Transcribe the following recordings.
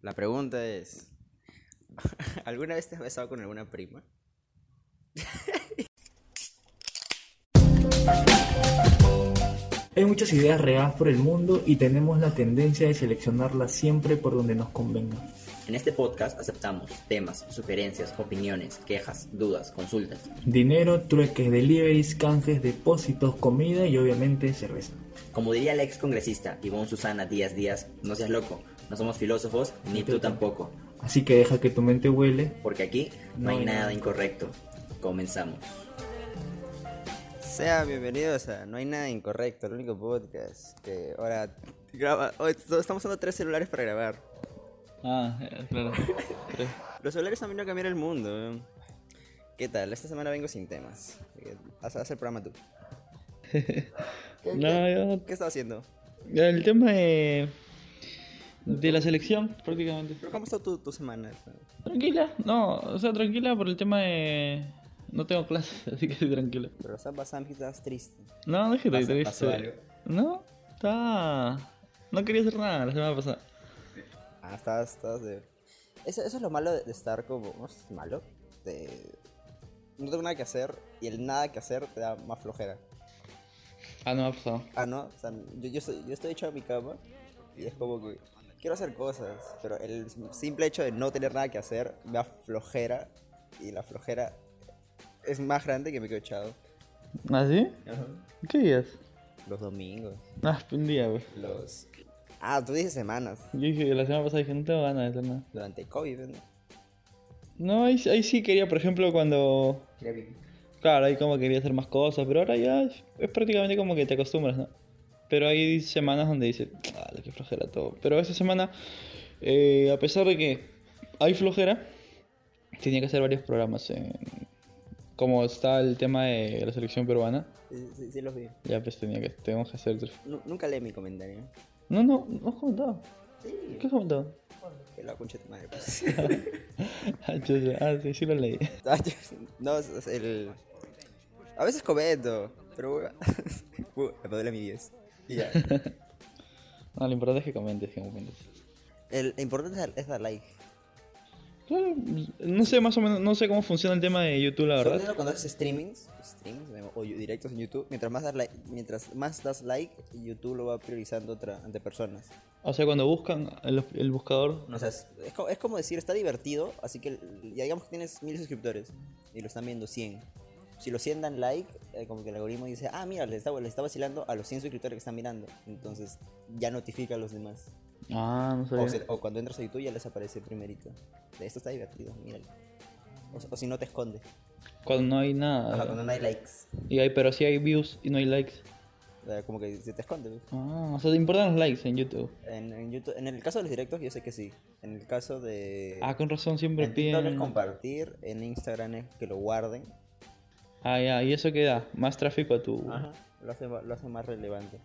La pregunta es, ¿alguna vez te has besado con alguna prima? Hay muchas ideas regadas por el mundo y tenemos la tendencia de seleccionarlas siempre por donde nos convenga. En este podcast aceptamos temas, sugerencias, opiniones, quejas, dudas, consultas. Dinero, trueques, deliveries, canjes, depósitos, comida y obviamente cerveza. Como diría la ex congresista Ivonne Susana Díaz Díaz, no seas loco, no somos filósofos, ni tú tampoco, Así que deja que tu mente huele. porque aquí no hay nada incorrecto. Comenzamos. Sean bienvenidos a No hay nada incorrecto, el único podcast que ahora graba. hoy estamos usando tres celulares para grabar. Ah, eh, claro. Los celulares han venido a cambiar el mundo. ¿eh? ¿Qué tal? Esta semana vengo sin temas. Eh, Haz, haz el programa tú. ¿Qué, No, yo- ¿Qué estás haciendo? El tema de, de la selección, prácticamente. ¿Pero ¿Cómo está tu, tu semana? Tranquila, no, o sea, tranquila por el tema de. No tengo clases, así que estoy tranquila. Pero estás bastante estás triste. No, no es que ¿Pasó- estoy pasó algo? triste. No, está. No quería hacer nada la semana pasada. Ah, estás, estás de... Eso, eso es lo malo de, de estar como... No es malo. De... No tengo nada que hacer y el nada que hacer te da más flojera. Ah, no me ha pasado. Ah, no. O sea, yo, yo, estoy, yo estoy hecho a mi cama y es como que quiero hacer cosas, pero el simple hecho de no tener nada que hacer me da flojera y la flojera es más grande que me quedo echado. ¿Ah, sí? ¿Qué días? Los domingos, Ah, un día, güey. los... Ah, tú dices semanas, Yo dije, la semana pasada dije, no tengo ganas de hacer nada. durante el COVID, ¿no? No, ahí, ahí sí quería, por ejemplo, cuando. Claro, ahí como quería hacer más cosas, pero ahora ya es, es prácticamente como que te acostumbras, ¿no? Pero hay semanas donde dices, ah, qué flojera todo. Pero esa semana, eh, a pesar de que hay flojera, tenía que hacer varios programas. en- como está el tema de la selección peruana, Sí, sí, sí los vi. ya pues tenía que, tenemos que hacer... nunca leí mi comentario. No, no, no has comentado. Sí. ¿Qué has comentado? Que la concha de tu madre, pues. Ah, ah, sí, sí lo leí. Ah, no, el... A veces comento, pero... uh, me duele mi 10. Y ya. No, lo importante es que comentes, que comentes. El, lo importante es dar, es dar like. Claro, no sé más o menos, no sé cómo funciona el tema de YouTube, la verdad. cuando haces streamings, streams o directos en YouTube, mientras más, das like, mientras más das like, YouTube lo va priorizando otra, ante personas. O sea, cuando buscan el, el buscador, No, o sea, es, es como decir, está divertido, así que ya digamos que tienes mil suscriptores y lo están viendo 100. Si los 100 dan like, eh, como que el algoritmo dice, ah, mira, le está, le está vacilando a los 100 suscriptores que están mirando. Entonces ya notifica a los demás. Ah, no sabía. O, se- o cuando entras a YouTube ya les aparece primerito. Esto está divertido, míralo. O, o si no te esconde. Cuando no hay nada. Ajá, cuando no hay likes. Y hay, pero sí hay views y no hay likes. Como que se te esconde. ¿ves? Ah, o sea, te importan los likes en YouTube. En, en YouTube, en el caso de los directos yo sé que sí. En el caso de... Ah, con razón siempre en TikTok es piden. compartir, en Instagram es que lo guarden. Ah, ya, y eso queda más tráfico a tu. Ajá. Lo hace, lo hace más relevante.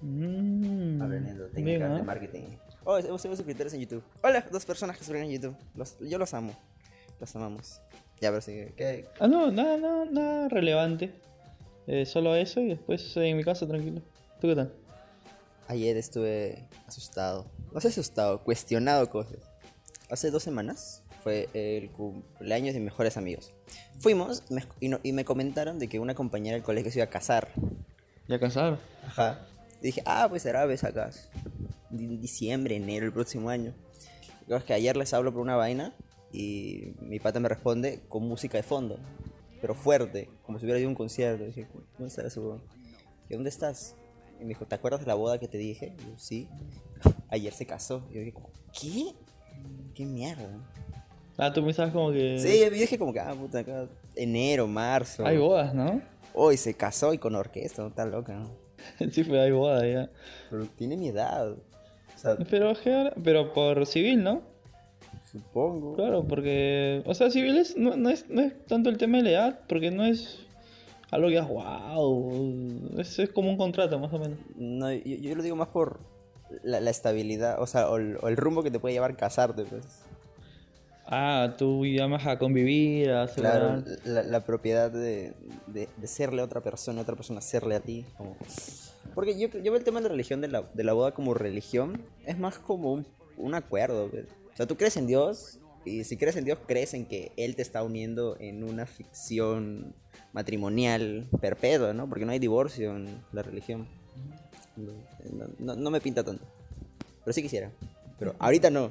Mm, Aprendiendo bien, técnicas de marketing. Oh, hemos sido suscriptores en YouTube. Hola, dos personas que subieron en YouTube. Los, yo los amo. Los amamos. Ya, pero sí. ¿qué? Ah, no, nada, nada, nada relevante. Eh, solo eso y después eh, en mi casa tranquilo. ¿Tú qué tal? Ayer estuve asustado. No sé asustado, cuestionado cosas. Hace dos semanas fue el cumpleaños de mis mejores amigos. Fuimos me- y, no- y me comentaron de que una compañera del colegio se iba a casar. ¿Ya cansado? Ajá. Y dije, ah, pues será, ves acá. Di- Diciembre, enero, el próximo año. Creo que ayer les hablo por una vaina y mi pata me responde con música de fondo, pero fuerte, como si hubiera ido a un concierto. Y dije, ¿dónde está ese huevón? ¿Y dónde estás? Y me dijo, ¿te acuerdas de la boda que te dije? Y yo, sí. Ayer se casó. Y yo dije, ¿qué? ¿Qué mierda? Ah, tú pensabas como que. Sí, yo dije como que, ah, puta, acá, enero, marzo. Hay bodas, ¿no? Hoy se casó y con orquesta, no está loca, ¿no? sí, fue, hay bodas ya. Pero tiene mi edad. O sea, Pero, pero por civil, ¿no? supongo. Claro, porque, o sea, civil es, no, no es, no es tanto el tema de la edad, porque no es algo que es wow, es, es como un contrato más o menos. No, yo, yo lo digo más por la, la estabilidad, o sea, o el, o el rumbo que te puede llevar casarte, pues. Ah, tú llamas a convivir, a Claro, celebrar. la, la propiedad de, de, de serle a otra persona, otra persona serle a ti. como- Porque yo, yo veo el tema de la religión, de la, de la boda como religión, es más como un, un acuerdo. pues. O sea, tú crees en Dios y si crees en Dios, crees en que Él te está uniendo en una ficción matrimonial perpetua, ¿no? Porque no hay divorcio en la religión. No, no- no me pinta tanto. Pero sí quisiera. Pero ahorita no.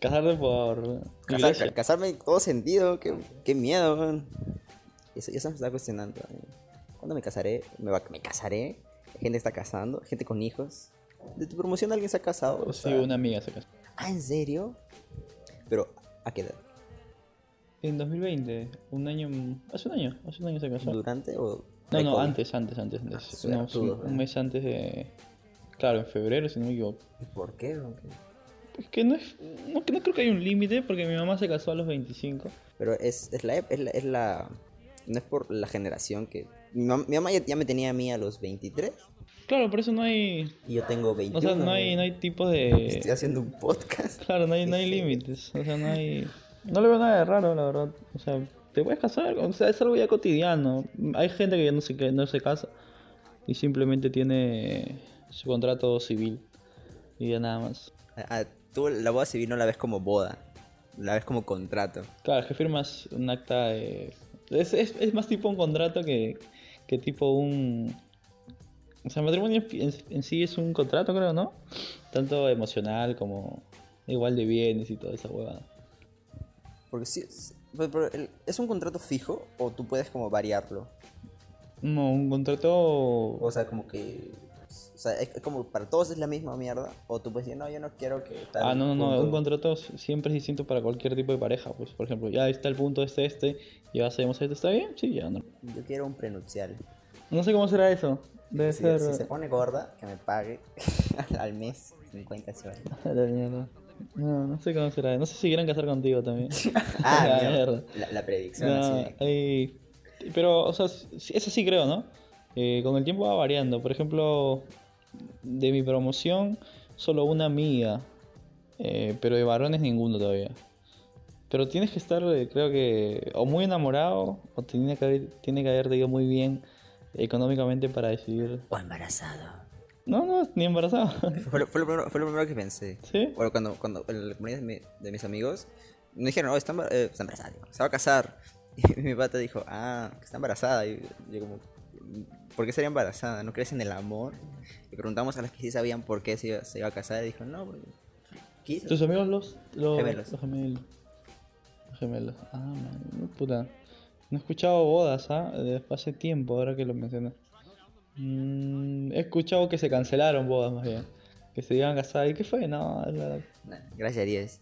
Casarte por Casar- casarme en todo sentido, qué, qué miedo. man. Eso, eso me está cuestionando. eh. ¿Cuándo me casaré? ¿Me, va- me casaré? Gente está casando, gente con hijos. ¿De tu promoción alguien se ha casado? O Sí, una amiga se casó. Ah, ¿en serio? Pero, ¿a qué edad? En 2020, un año. Hace un año, hace un año se casó. ¿Durante o.? No, no, antes, antes, antes. antes. Ah, No, todo, un mes antes de. Claro, en febrero, si no me equivoco. ¿Y ¿Por qué? ¿Por qué? Es que no es. No, no creo que haya un límite porque mi mamá se casó a los 25. Pero es, es, la, es, la, es la- No es por la generación que. Mi, mam- mi mamá ya, ya me tenía a mí a los 23 Claro, por eso no hay. y yo tengo 21. O sea, no hay, no hay tipo de. Estoy haciendo un podcast. Claro, no hay, no hay límites. O sea, no hay. No le veo nada de raro, la verdad. O sea, te puedes casar. O sea, es algo ya cotidiano. Hay gente que ya no se, que no se casa y simplemente tiene su contrato civil y ya nada más. Ah, tú la boda civil no la ves como boda, la ves como contrato. Claro, es que firmas un acta de. Es, es, es más tipo un contrato que, que tipo un. O sea, el matrimonio en, en sí es un contrato, creo, ¿no? Tanto emocional como igual de bienes y toda esa huevada. Porque sí, es- pero- pero el- ¿es un contrato fijo o tú puedes como variarlo? No, un contrato. O sea, como que... O sea, es es como para todos es la misma mierda. O tú puedes decir, no, yo no quiero que... tal Ah, no, no, no, un contrato siempre es distinto para cualquier tipo de pareja. Pues, por ejemplo, ya está el punto este, este, y ya sabemos esto, ¿está bien? Sí, ya no. Yo quiero un prenupcial. No sé cómo será eso. Debe Si, ser. si se pone gorda, que me pague al mes 50 soles. No, no sé cómo será. No sé si quieren casar contigo también. Ah, La mierda. La, la predicción. No, así Pero, o sea, eso sí creo, ¿no? Eh, con el tiempo va variando. Por ejemplo, de mi promoción, solo una amiga. eh, pero de varones ninguno todavía. Pero tienes que estar, eh, creo que, o muy enamorado, o tiene que, haber, tiene que haberte ido muy bien económicamente para decidir. O embarazado. No, no, ni embarazado. Fue lo, fue lo primero, fue lo primero que pensé. ¿Sí? Bueno, cuando, cuando en la comunidad de, mi- de mis amigos me dijeron, oh, está, embar- eh, está embarazada, digo, se va a casar. Y mi pata dijo, ah, que está embarazada. Y yo como, ¿por qué sería embarazada? ¿No crees en el amor? Preguntamos a las que sí sabían por qué se iba, se iba a casar. Y dijo, no, porque quiso. ¿Tus amigos los, los Gemelos. Los gemelos. Los gemelos. Ah, man, puta. No he escuchado bodas, ¿ah? Desde hace tiempo, ahora que lo mencionas. Mm, he escuchado que se cancelaron bodas más bien. Que se iban a casar. ¿Y qué fue? No, la- Nah, gracias a Dios.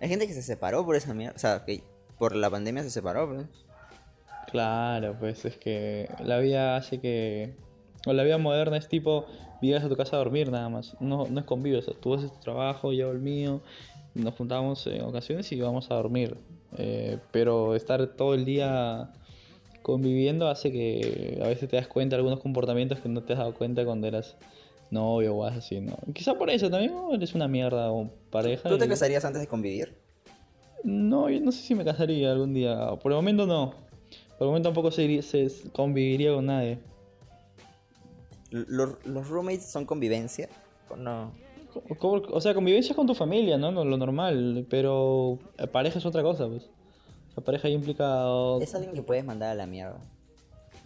Hay gente que se separó por esa mierda. O sea, que por la pandemia se separó, pues. Claro, pues es que la vida hace que... O la vida moderna es tipo, llegas a tu casa a dormir nada más. No, no es convivio, o sea, tú haces tu trabajo, yo el mío. Nos juntamos en ocasiones y vamos a dormir. Eh, pero estar todo el día conviviendo hace que a veces te das cuenta de algunos comportamientos que no te has dado cuenta cuando eras novio o algo así, ¿no? Quizá por eso también ¿no? eres una mierda o pareja. ¿Tú te y- casarías antes de convivir? no, yo no sé si me casaría algún día. Por el momento no. Por el momento tampoco se conviviría con nadie. ¿Los, los roommates son convivencia? ¿O no? O sea, convivencia con tu familia, ¿no? Lo normal. Pero eh, pareja es otra cosa, pues. La pareja implica... Es alguien que puedes mandar a la mierda.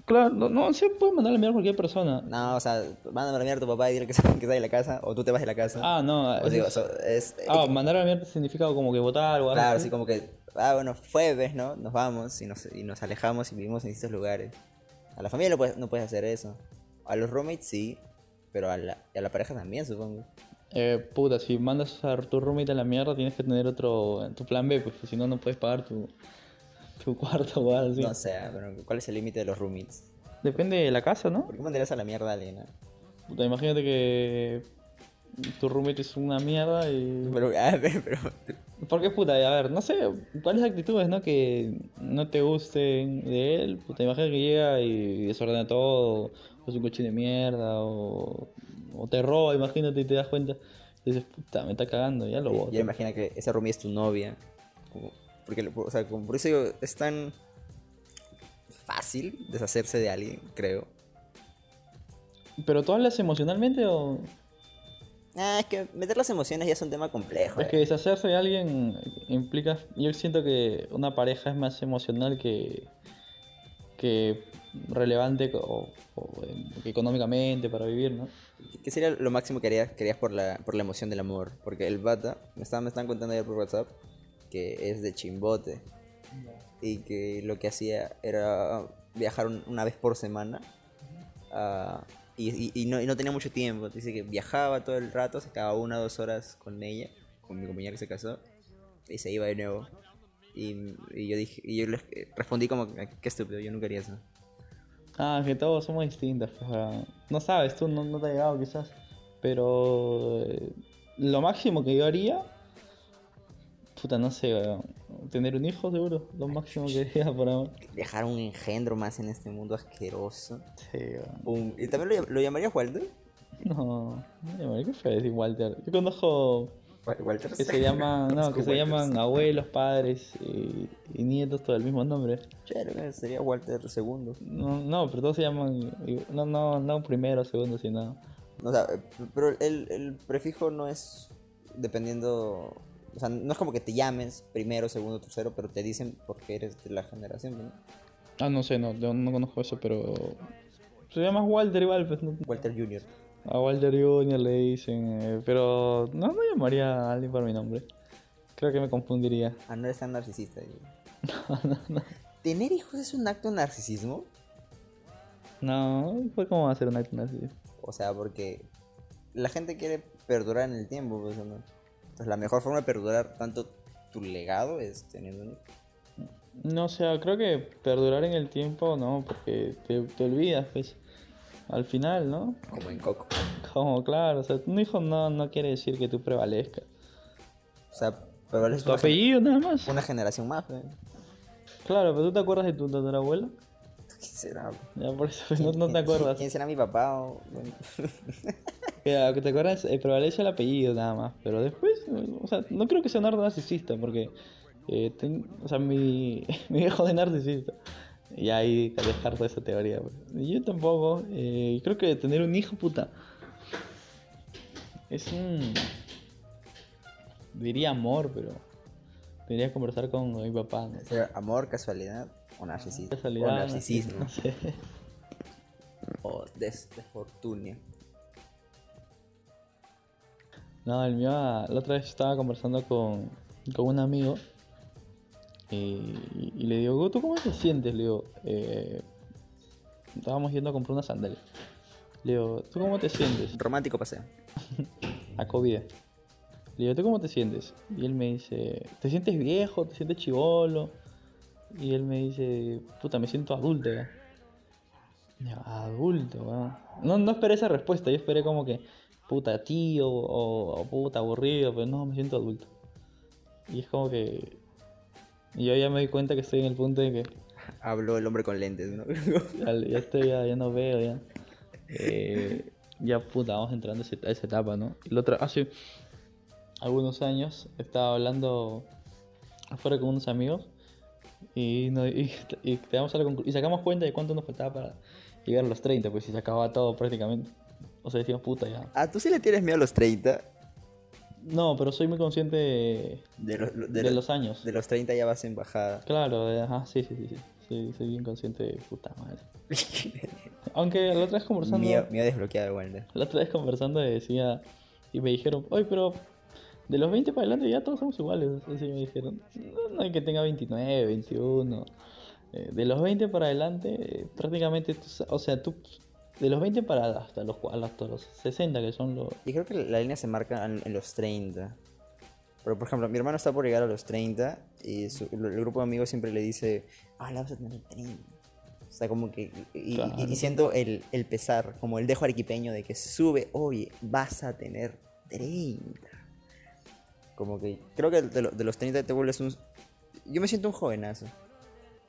Claro, no, no, se puede mandar a la mierda a cualquier persona. No, o sea, mándame a la mierda a tu papá y dile que se, que de la casa, o tú te vas de la casa. Ah, no. o es- digo, so- es, ah, mandar a la mierda significa como que votar o algo claro, así. como que, ah, bueno, fue, ¿ves, no? Nos vamos y nos, y nos alejamos y vivimos en distintos lugares. A la familia no puedes, no puedes hacer eso. A los roommates sí, pero a la, a la pareja también, supongo. Eh, puta, si mandas a tu roommate a la mierda, tienes que tener otro... Tu plan B, pues. Si no, no puedes pagar tu, tu cuarto o algo así. No sé, pero ¿cuál es el límite de los roommates? Depende de la casa, ¿no? ¿Por qué mandarías a la mierda a alguien? ah? Puta, imagínate que tu roommate es una mierda y... Pero, a ver, pero, Porque puta, a ver, no sé, cuáles actitudes, ¿no? Que no te gusten de él. Puta, imagínate que llega y desordena todo, es un coche de mierda, o, o te roba, imagínate y te das cuenta. Dices, puta, me está cagando, ya lo voto. ya imagina que esa roomie es tu novia. Como- porque, o sea, como por eso digo, es tan fácil deshacerse de alguien, creo. ¿Pero tú hablas emocionalmente o...? Ah, es que meter las emociones ya es un tema complejo. Es que eh. deshacerse de alguien implica. Yo siento que una pareja es más emocional que. que relevante o, o, que económicamente para vivir, ¿no? ¿Qué sería lo máximo que harías, que harías por, la, por la emoción del amor? Porque el bata, me estaban, me estaban contando ayer por WhatsApp, que es de chimbote. Y que lo que hacía era viajar un- una vez por semana. ah, y, y- y no, y no tenía mucho tiempo. Dice que viajaba todo el rato, se quedaba una o dos horas con ella, con mi compañera que se casó. Y se iba de nuevo. Y, yo dije, y yo le respondí como, qué estúpido, yo nunca haría eso. Ah, que todos somos distintos. pues, ah, no sabes, tú no, no te ha llegado quizás. Pero eh, lo máximo que yo haría. Puta, no sé, weón, tener un hijo seguro. Lo máximo que haría por amor. Dejar un engendro más en este mundo asqueroso. Sí, weón. ¿Y también lo, lo llamarías Walter? No, no, qué feo decir Walter. Yo conozco Walter que se llaman, no, que se llaman abuelos, padres y, y nietos todo el mismo nombre. Chévere, sería Walter II. No, no, pero todos se llaman, no, no, no primero, segundo, sino. O sea, eh, pero el, el prefijo no es dependiendo. O sea, no es como que te llames primero, segundo, tercero, pero te dicen porque eres de la generación, ¿no? Ah, no sé, no, yo no conozco eso, pero se llama Walter igual, pues no- Walter Jr. a Walter Jr. le dicen, eh, pero no, no llamaría a alguien por mi nombre. Creo que me confundiría. Ah, no eres tan narcisista. yo. ¿Tener hijos es un acto de narcisismo? No, fue como va a ser un acto así. O sea, porque la gente quiere perdurar en el tiempo, pues, ¿o ¿no? Entonces, la mejor forma de perdurar tanto tu legado es teniendo un hijo. No, o sea, creo que perdurar en el tiempo, no, porque te, te olvidas, pues, al final, ¿no? Como en Coco. Como, claro, o sea, un hijo no, no quiere decir que tú prevalezcas. O sea, es Tu apellido nada más. una generación más, ¿eh? Claro, pero tú te acuerdas de tu tatarabuelo. ¿Quién será? Ya por eso no, no te ¿Quién- acuerdas. ¿Quién será mi papá? o- bueno, que te acuerdas, eh, prevalece el apellido nada más. Pero después, o sea, no creo que sea un narcisista, porque, eh, ten- o sea, mi, mi viejo de narcisista. Y ahí descarto esa teoría. Yo tampoco. eh, creo que tener un hijo, puta. Es un. Diría amor, pero. Debería conversar con mi papá. ¿no? ¿Será amor, casualidad o narcisismo? Casualidad, O narcisismo. No sé. o des- desfortunio. No, el mío, ah, la otra vez estaba conversando con, con un amigo y, y le digo, ¿tú cómo te sientes? Le digo, eh, estábamos yendo a comprar una sandalia. Le digo, ¿tú cómo te sientes? Romántico paseo. A COVID. Le digo, ¿tú cómo te sientes? Y él me dice, ¿te sientes viejo? ¿Te sientes chivolo? Y él me dice, puta, me siento adulto ya. Yo, adulto. No, no esperé esa respuesta, yo esperé como que, puta, tío o, o puta, aburrido, pero no, me siento adulto. Y es como que. Y Yo ya me di cuenta que estoy en el punto en que Habló el hombre con lentes, ¿no? ya, ya estoy, ya, ya no veo, ya. Eh, ya puta, vamos entrando a esa etapa, ¿no? Y otra, hace algunos años estaba hablando afuera con unos amigos y, no- y, y a la y sacamos cuenta de cuánto nos faltaba para llegar a los 30, pues si se acababa todo prácticamente. O sea, decíamos, puta, ya. Ah, ¿tú sí le tienes miedo a los 30? No, pero soy muy consciente de, De, los- de de los- los años. de los 30 ya vas en bajada. Claro, ajá, sí, sí, sí, sí. Sí, soy bien consciente de puta madre. Aunque la otra vez conversando. miedo, miedo desbloqueado, Walter. La otra vez conversando decía, y me dijeron, oye, pero de los 20 para adelante ya todos somos iguales. Así me dijeron, no, no hay que tenga 29, 21. Eh, de los 20 para adelante, eh, prácticamente, tú o sea, tú, de los 20 para hasta los, hasta los 60, que son los... Y creo que la línea se marca en, en los 30. Pero, por ejemplo, mi hermano está por llegar a los 30 y su- el, el grupo de amigos siempre le dice, ah, la vas a tener 30. O sea, como que... Y, y- Claro. y siento el, el pesar, como el dejo arequipeño de que sube, oye, vas a tener 30. Como que creo que de, lo- de los 30 te vuelves un... Yo me siento un jovenazo.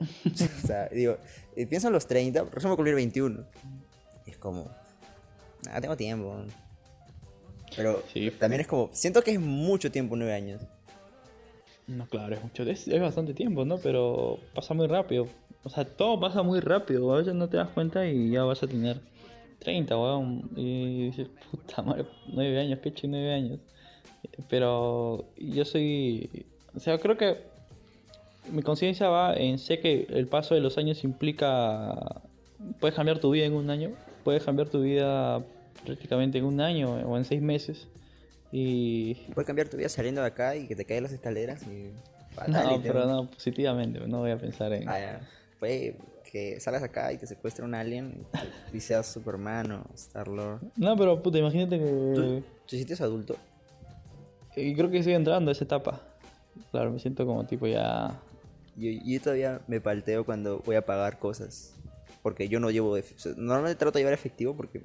o sea, digo, eh, pienso en los 30, por ejemplo, cumplir 21. Como... Ah, tengo tiempo. Pero Sí. también es como, siento que es mucho tiempo, nueve años. No, claro, es mucho, es, es bastante tiempo, ¿no? Pero pasa muy rápido. O sea, todo pasa muy rápido. A veces no te das cuenta y ya vas a tener 30, weón. Y dices, puta madre, 9 años, ¿qué he hecho 9 años? Pero yo soy. O sea, creo que mi conciencia va en sé que el paso de los años implica. Puedes cambiar tu vida en un año, puedes cambiar tu vida prácticamente en un año o en seis meses. Y. Puedes cambiar tu vida saliendo de acá y que te caigan las escaleras y... No, pero ¿no? positivamente, no voy a pensar en. Ah. Puede que salgas acá y te secuestre un alien y seas Superman o Star-Lord. No, pero puta, imagínate que. ¿Tú te sientes adulto? Y creo que estoy entrando a esa etapa. Claro, me siento como tipo ya. Yo, yo todavía me palteo cuando voy a pagar cosas. Porque yo no llevo... normalmente trato de llevar efectivo porque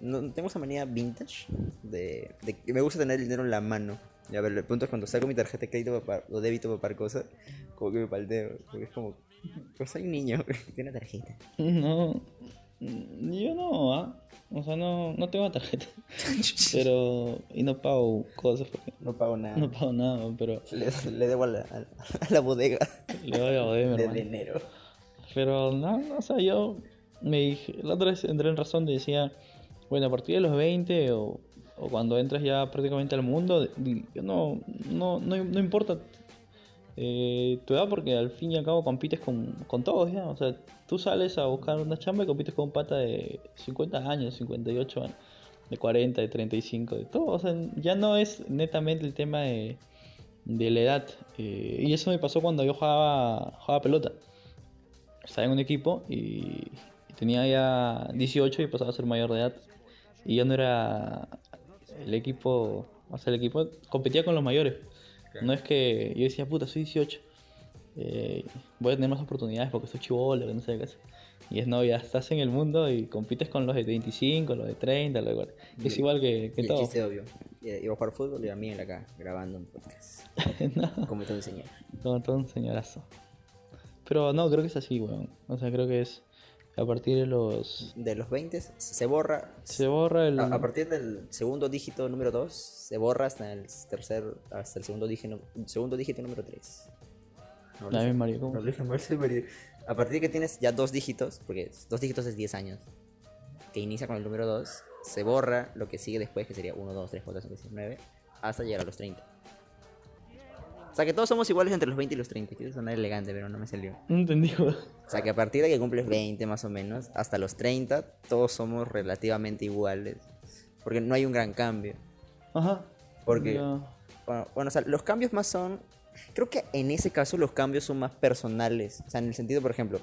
no, tengo esa manía vintage de, de que me gusta tener el dinero en la mano. Y a ver, el punto es cuando saco mi tarjeta de crédito para o débito para pagar cosas, como que me palteo. Porque es como... Pues soy un niño, tiene tarjeta. No. Yo no, ¿ah? O sea, no, no tengo tarjeta. pero. Y no pago cosas porque. No pago nada. No pago nada, pero. Le, le debo a la, a la- la bodega Le doy a joder, mi de dinero. Pero no, o sea, yo me dije, la otra vez entré en razón de decía, bueno, a partir de los 20 o, cuando entras ya prácticamente al mundo, no, no, no importa eh, tu edad porque al fin y al cabo compites con, con todos ya, o sea, tú sales a buscar una chamba y compites con un pata de 50 años, 58 años, de 40, de 35, de todo, o sea, ya no es netamente el tema de, de la edad, eh, y eso me pasó cuando yo jugaba, jugaba pelota estaba en un equipo y, y tenía ya 18 y pasaba a ser mayor de edad. Y yo no era el equipo, o sea, el equipo competía con los mayores. No es que yo decía, puta, soy 18. eh, voy a tener más oportunidades porque soy chivolo, que no sé qué hacer. Y es no, ya estás en el mundo y compites con los de 25, los de 30, los de 40. Es igual que, que Y el todo. chiste obvio. Iba a jugar fútbol y a mí en la acá, grabando un podcast. no, Como te enseñé. como todo un señorazo. Pero no, creo que es así, weón. O sea, creo que es a partir de los... De los 20 se borra. Se borra el... A, a partir del segundo dígito número 2, se borra hasta el tercer, hasta el segundo dígito, segundo dígito número 3. No, Dame, Mario, ¿cómo? no, dije Mario. A partir de que tienes ya dos dígitos, porque dos dígitos es 10 años, que inicia con el número 2, se borra lo que sigue después, que sería 1, 2, 3, 4, 5, 6, 9, hasta llegar a los 30. O sea que todos somos iguales entre los 20 y los 30. Quiero sonar elegante, pero no me salió. No entendí. O sea que a partir de que cumples 20 más o menos, hasta los 30, todos somos relativamente iguales. Porque no hay un gran cambio. Ajá. Porque, bueno, bueno, o sea, los cambios más son... Creo que en ese caso los cambios son más personales. O sea, en el sentido, por ejemplo,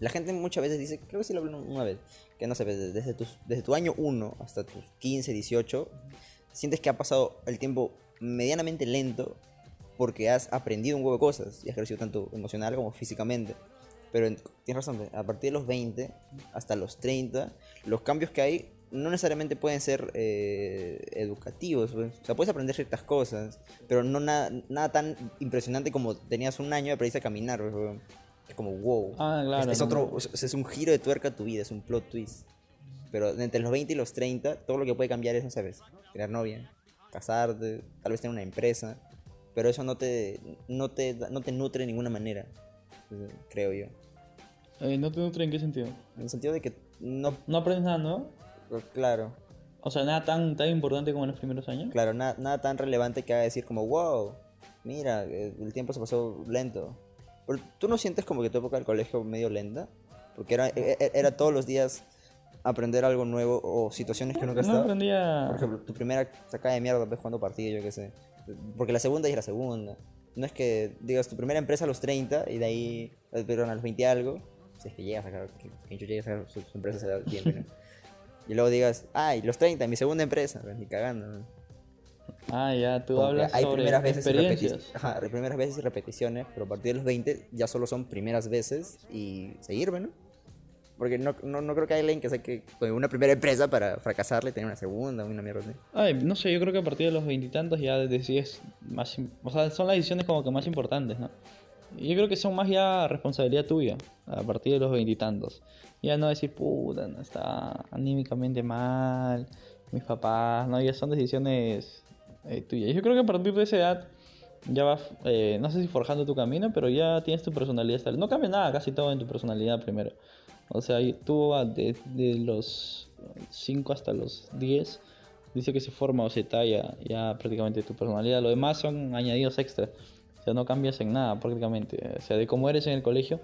la gente muchas veces dice, creo que sí lo hablé una vez, que no sé, desde, desde, tus- desde tu año 1 hasta tus 15, 18, sientes que ha pasado el tiempo medianamente lento porque has aprendido un huevo de cosas y has crecido tanto emocional como físicamente. Pero en- tienes razón, a partir de los 20 hasta los 30, los cambios que hay no necesariamente pueden ser eh, educativos. pues. O sea, puedes aprender ciertas cosas, pero no nada, nada tan impresionante como tenías un año y aprendiste a caminar. pues, weón. Es como, wow. Ah, claro, Es, es otro, es, es un giro de tuerca a tu vida, es un plot twist. Pero entre los 20 y los 30, todo lo que puede cambiar es, no sabes, tener novia, casarte, tal vez tener una empresa. Pero eso no te, no te, no te nutre de ninguna manera, creo yo. Eh, ¿No te nutre en qué sentido? En el sentido de que no, ¿No aprendes nada nuevo? claro, O sea, nada tan, tan importante como en los primeros años. claro, na- nada tan relevante que haga decir como, wow, mira, eh, el tiempo se pasó lento. Pero, ¿Tú no sientes como que tu época del colegio medio lenta? Porque era, e- e- era todos los días aprender algo nuevo o situaciones que nunca No estaba. aprendía... Por ejemplo, tu primera sacada de mierda ves jugando partido, yo qué sé. Porque la segunda ya es la segunda. No es que digas tu primera empresa a los 30 y de ahí, eh, perdón, a los 20 y algo. Si es que llegas a sacar, que, que yo llegue a sacar su, su empresa se da tiempo, ¿no? Y luego digas, ay, los 30, mi segunda empresa. Pues, Ni cagando, ¿no? Ah, ya, tú Como hablas hay sobre primeras veces y experiencias. repeticiones. Ajá, primeras veces y repeticiones, pero a partir de los 20 ya solo son primeras veces y seguir, ¿no? Porque no, no, no creo que haya alguien que saque con una primera empresa para fracasarle y tener una segunda, una mierda así. Ay, no sé, yo creo que a partir de los veintitantos ya decides más... O sea, son las decisiones como que más importantes, ¿no? Yo creo que son más ya responsabilidad tuya a partir de los veintitantos. Ya no decir, puta, no está anímicamente mal, mis papás, no, ya son decisiones eh, tuyas. Yo creo que a partir de esa edad ya vas, eh, no sé si forjando tu camino, pero ya tienes tu personalidad. No cambia nada, casi todo en tu personalidad primero. O sea, tú ah, de, de los 5 hasta los 10, dice que se forma o se talla ya prácticamente tu personalidad. Lo demás son añadidos extra. O sea, no cambias en nada prácticamente. O sea, de cómo eres en el colegio,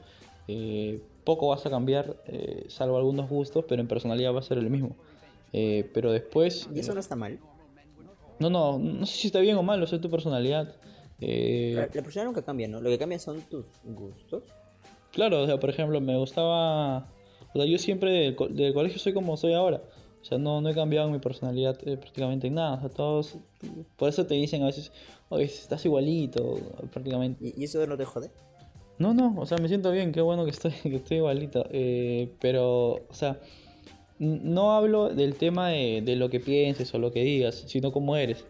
eh, poco vas a cambiar, eh, salvo algunos gustos, pero en personalidad va a ser el mismo. Eh, pero después... Y eso no está mal. No, no, no sé si está bien o mal, o sea, tu personalidad. Eh, La, la personalidad nunca cambia, ¿no? Lo que cambia son tus gustos. Claro, o sea, por ejemplo, me gustaba. O sea, yo siempre del, co- del colegio soy como soy ahora. O sea, no, no he cambiado mi personalidad eh, prácticamente en nada. O sea, todos. Por eso te dicen a veces, oye, estás igualito, prácticamente. ¿Y, eso no te jode? No, no, o sea, me siento bien, qué bueno que estoy, que estoy igualito. eh, pero, o sea, no hablo del tema de, de lo que pienses o lo que digas, sino cómo eres.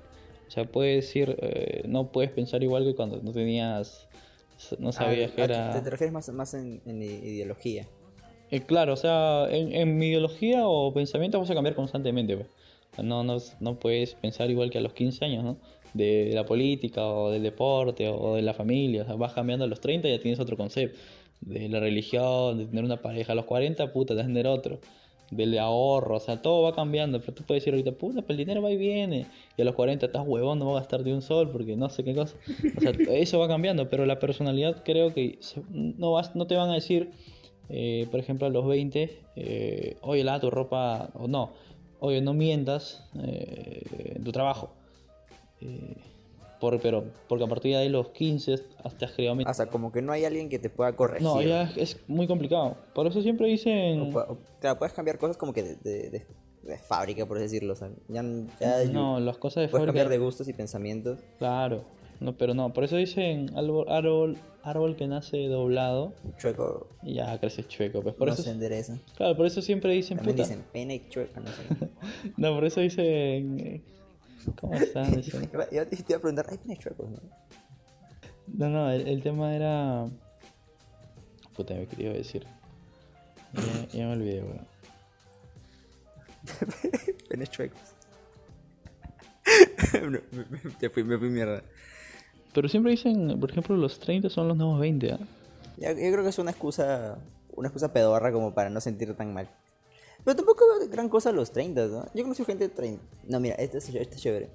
O sea, puedes decir, eh, no puedes pensar igual que cuando no tenías, no sabías Ah, que era... Te, refieres más, más en, en ideología. Eh, claro, o sea, en, en mi ideología o pensamiento vas a cambiar constantemente. pues. No, no, no puedes pensar igual que a los 15 años, ¿no? De la política o del deporte o de la familia. O sea, vas cambiando a los 30 y ya tienes otro concepto. De la religión, de tener una pareja. A los 40, puta, de tener otro. Del ahorro, o sea, todo va cambiando. Pero tú puedes decir ahorita, puta, pero el dinero va y viene. Y a los 40 estás huevón, no voy a gastar de un sol porque no sé qué cosa. O sea, eso va cambiando. Pero la personalidad creo que no, vas, no te van a decir eh, por ejemplo, a los 20, eh, oye, lava tu ropa, o no, oye, no mientas eh, en tu trabajo. Eh, por, pero, porque a partir de ahí, los 15, hasta has creado... O sea, como que no hay alguien que te pueda corregir. No, ya es, es muy complicado. Por eso siempre O dicen... o- claro, puedes cambiar cosas como que de, de- de- de fábrica, por decirlo. O sea, ya, ya No, las cosas de puedes fábrica... cambiar de gustos y pensamientos. Claro, no, pero no, por eso dicen árbol, árbol, árbol que nace doblado Chueco y ya crece chueco. Pues por no eso, se endereza. claro, por eso siempre dicen También puta. dicen pene chueca, no sé. No, por eso dicen. eh, ¿Cómo están? Dicen- iba- te iba a preguntar, hay penes chuecos, ¿no? No, no, el, el tema era. Puta, me quería decir. Ya, ya me olvidé, weón. Penes chuecos. No, me, me- te fui, me fui mierda. Pero siempre dicen, por ejemplo, los 30 son los nuevos 20, ¿ah? Ya- Yo creo que es una excusa, una excusa pedorra como para no sentir tan mal. Pero tampoco gran cosa los 30, ¿no? Yo conocí gente de 30. No, mira, este es, este es chévere.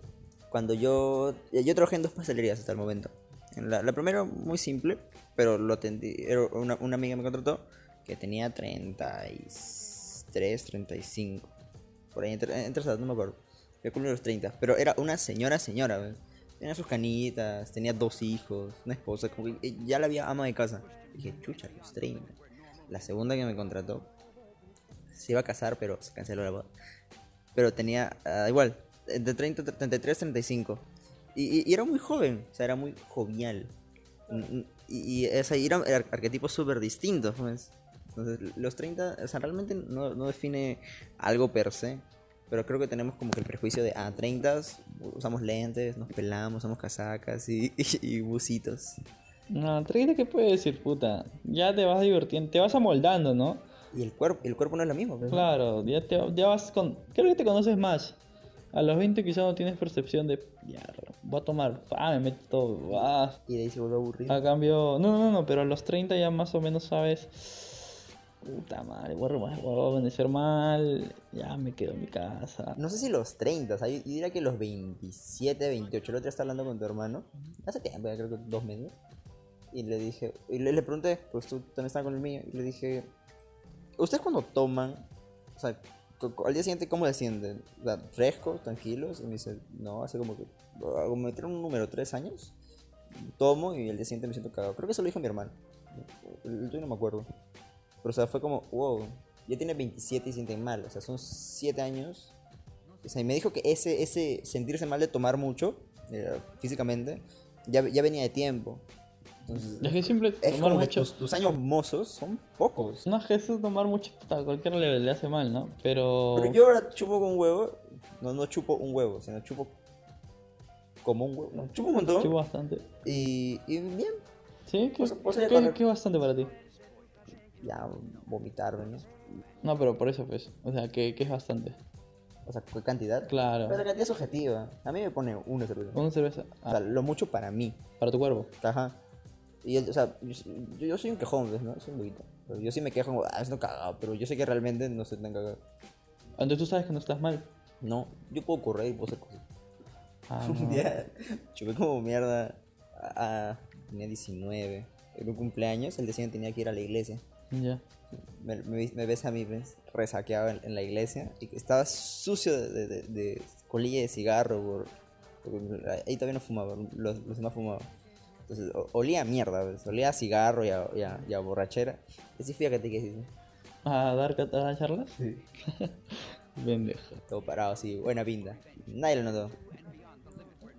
Cuando yo... Yo trabajé en dos pastelerías hasta el momento. En La, la primera muy simple, pero lo atendí... Una, una amiga me contrató que tenía 33, 35. Por ahí, entre, entre no me acuerdo. Yo cumplí los 30. Pero era una señora, señora, ¿ves? Tenía sus canitas, tenía dos hijos, una esposa, como que ya la había ama de casa. dije, chucha, los 30. La segunda que me contrató se iba a casar, pero se canceló la boda. Pero tenía, ah, igual, de 30, 33, 35. Y, y- y era muy joven, o sea, era muy jovial. Mm, mm, Y, y o sea, y eran ar- arquetipos súper distintos, pues. Entonces, los 30, o sea, realmente no, no define algo per se. Pero creo que tenemos como que el prejuicio de, ah, 30 usamos lentes, nos pelamos, usamos casacas y, y, y busitos. No, 30, ¿qué puedes decir, puta? Ya te vas divirtiendo, te vas amoldando, ¿no? Y el cuerpo, el cuerpo no es lo mismo. pues, ¿no? Claro, ya, te, ya vas con. Creo que te conoces más. A los 20 quizás no tienes percepción de. Ya, voy a tomar. Ah, me meto todo. Ah, Y de ahí se vuelve aburrido. A cambio, no, no, no, pero a los 30 ya más o menos sabes, puta madre, voy a, voy a amanecer mal, ya me quedo en mi casa. No sé si los 30, o sea, yo yo diría que los 27, 28. El otro día estaba hablando con tu hermano, hace tiempo, ya creo que dos meses. Y le dije, y le, le pregunté, pues tú también estabas con el mío, y le dije, ¿ustedes cuando toman, o sea, al día siguiente cómo le sienten? O sea, ¿Frescos, tranquilos? Y me dice, no, hace como que, como me metieron un número, tres años, tomo y el día siguiente me siento cagado. Creo que eso lo dijo mi hermano, tuyo no me acuerdo. Pero o sea, fue como, wow, ya tiene 27 y sienten mal, o sea, son 7 años. O sea, y me dijo que ese, ese sentirse mal de tomar mucho, eh, físicamente, ya, ya venía de tiempo. Entonces, Es que siempre es tomar como que mucho. tus, tus años mozos son pocos. No es que eso tomar mucho a cualquiera le, le hace mal, ¿no? Pero. Pero yo ahora chupo con huevo, no, no chupo un huevo, sino chupo como un huevo. No, chupo un montón. Chupo bastante. Y, y bien, ¿Sí? ¿Qué, Pues- pues es bastante para ti? Ya vomitar, ¿no? No, pero por eso, pues. O sea, ¿qué, qué es bastante? O sea, ¿qué cantidad? Claro. Pero la cantidad es objetiva. A mí me pone una cerveza. Una cerveza. O sea, lo mucho para mí. para tu cuerpo. Ajá. Y, o sea, yo, yo- soy un quejón, ¿ves? ¿no? Soy un. Pero yo sí me quejo como, ah, estoy cagado, pero yo sé que realmente no estoy tan cagado. Entonces tú sabes que no estás mal. No, yo puedo correr y puedo hacer cosas. Ah, Un no. día chupé como mierda. Ah, tenía 19. Era un cumpleaños, el día siguiente tenía que ir a la iglesia. Ya. Me, me, me ves a mí pues, resaqueado en, en la iglesia y que estaba sucio de, de, de- colilla de cigarro. Por, porque ahí todavía no fumaba, los, los demás fumaban. Entonces o- olía a mierda, pues, olía a cigarro y a, y a, y a borrachera. Así fui a catequesis. ¿A dar a charlas? Sí. Pendejo. Todo parado así, buena pinta. Nadie lo notó.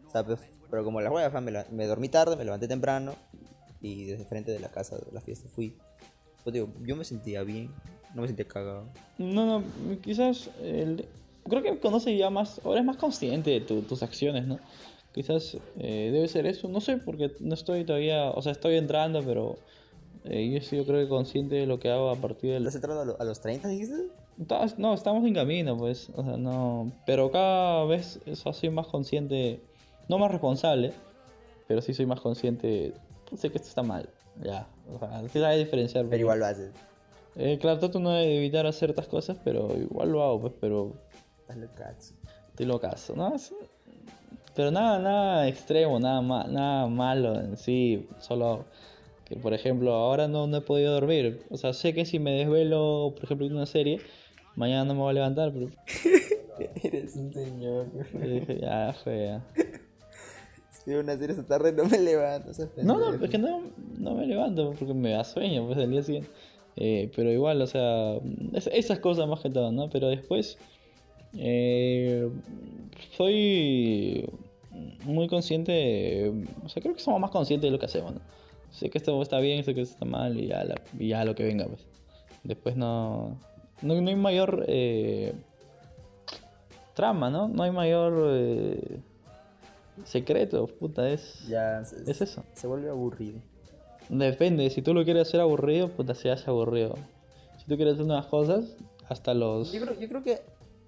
O sea, pues, pero como la hueva, me, me dormí tarde, me levanté temprano y desde frente de la casa de la fiesta fui. Pues digo, yo me sentía bien, no me sentía cagado. No, no, quizás el- creo que conoce ya más, ahora es más consciente de tu- tus acciones, ¿no? Quizás eh, debe ser eso, no sé, porque no estoy todavía, o sea, estoy entrando, pero eh, yo sí yo creo que consciente de lo que hago a partir del... ¿Estás entrando a, lo- a los 30, dijiste? No, estamos en camino, pues, o sea, no, pero cada vez eso, soy más consciente, no más responsable, pero sí soy más consciente, sé que esto está mal, ya, o sea, sí sabe diferenciar. Pero porque- igual lo haces. Eh, claro, trato no de evitar hacer ciertas cosas, pero igual lo hago, pues, pero Estás locazo. estoy locazo, ¿no? Pero nada, nada extremo, nada, ma- nada malo en sí, solo que, por ejemplo, ahora no, no he podido dormir. O sea, sé que si me desvelo, por ejemplo, en una serie, mañana no me voy a levantar, pero Eres un señor. dije, ya. Si veo una serie esta tarde, no me levanto. No, no, es que no, no me levanto porque me da sueño, pues, el día siguiente. Eh, pero igual, o sea, es- esas cosas más que todo, ¿no? Pero después, eh, soy muy consciente, de- o sea, creo que somos más conscientes de lo que hacemos, ¿no? Sé que esto está bien, sé que esto está mal y ya, la- y ya lo que venga, pues. Después no, no, no hay mayor eh, trama, ¿no? No hay mayor eh, secreto, puta, es, Ya, se, es eso. se vuelve aburrido. Depende, si tú lo quieres hacer aburrido, puta, se hace aburrido. Si tú quieres hacer unas cosas, hasta los... Yo creo, yo creo que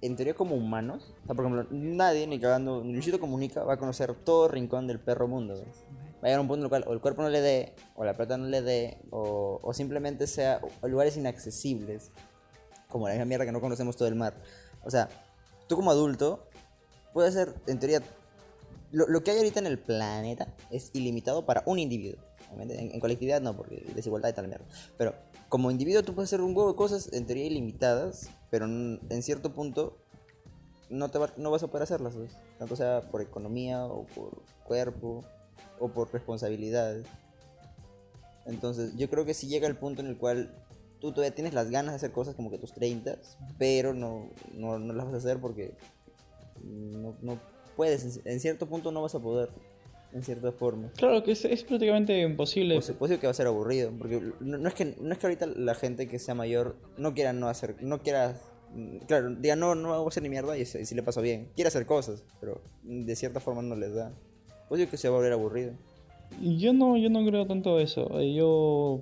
en teoría como humanos, o sea, por ejemplo, nadie, ni cagando, ni Luisito Comunica, va a conocer todo rincón del perro mundo. ¿ves? Va a llegar un punto en el cual o el cuerpo no le dé, o la plata no le dé, o, o simplemente sea o lugares inaccesibles, como la misma mierda que no conocemos todo el mar. O sea, tú como adulto, puedes ser, en teoría, lo, lo que hay ahorita en el planeta es ilimitado para un individuo. En, colectividad no, porque desigualdad y tal mierda. Pero como individuo tú puedes hacer un huevo de cosas en teoría ilimitadas, pero en, cierto punto no, te va- no vas a poder hacerlas. Tanto sea por economía o por cuerpo o por responsabilidades. Entonces yo creo que si llega el punto en el cual tú todavía tienes las ganas de hacer cosas como que tus 30, pero no, no, no las vas a hacer porque no puedes. En, cierto punto no vas a poder, en cierta forma. Claro que es, es prácticamente imposible. Pues supuesto que va a ser aburrido, porque no, no es que no es que ahorita la gente que sea mayor no quiera no hacer, no quiera, claro, diga no, no hago hacer ni mierda y, si le pasó bien, quiere hacer cosas, pero de cierta forma no les da. Pues yo que se va a volver aburrido. Yo no, yo no creo tanto eso. Yo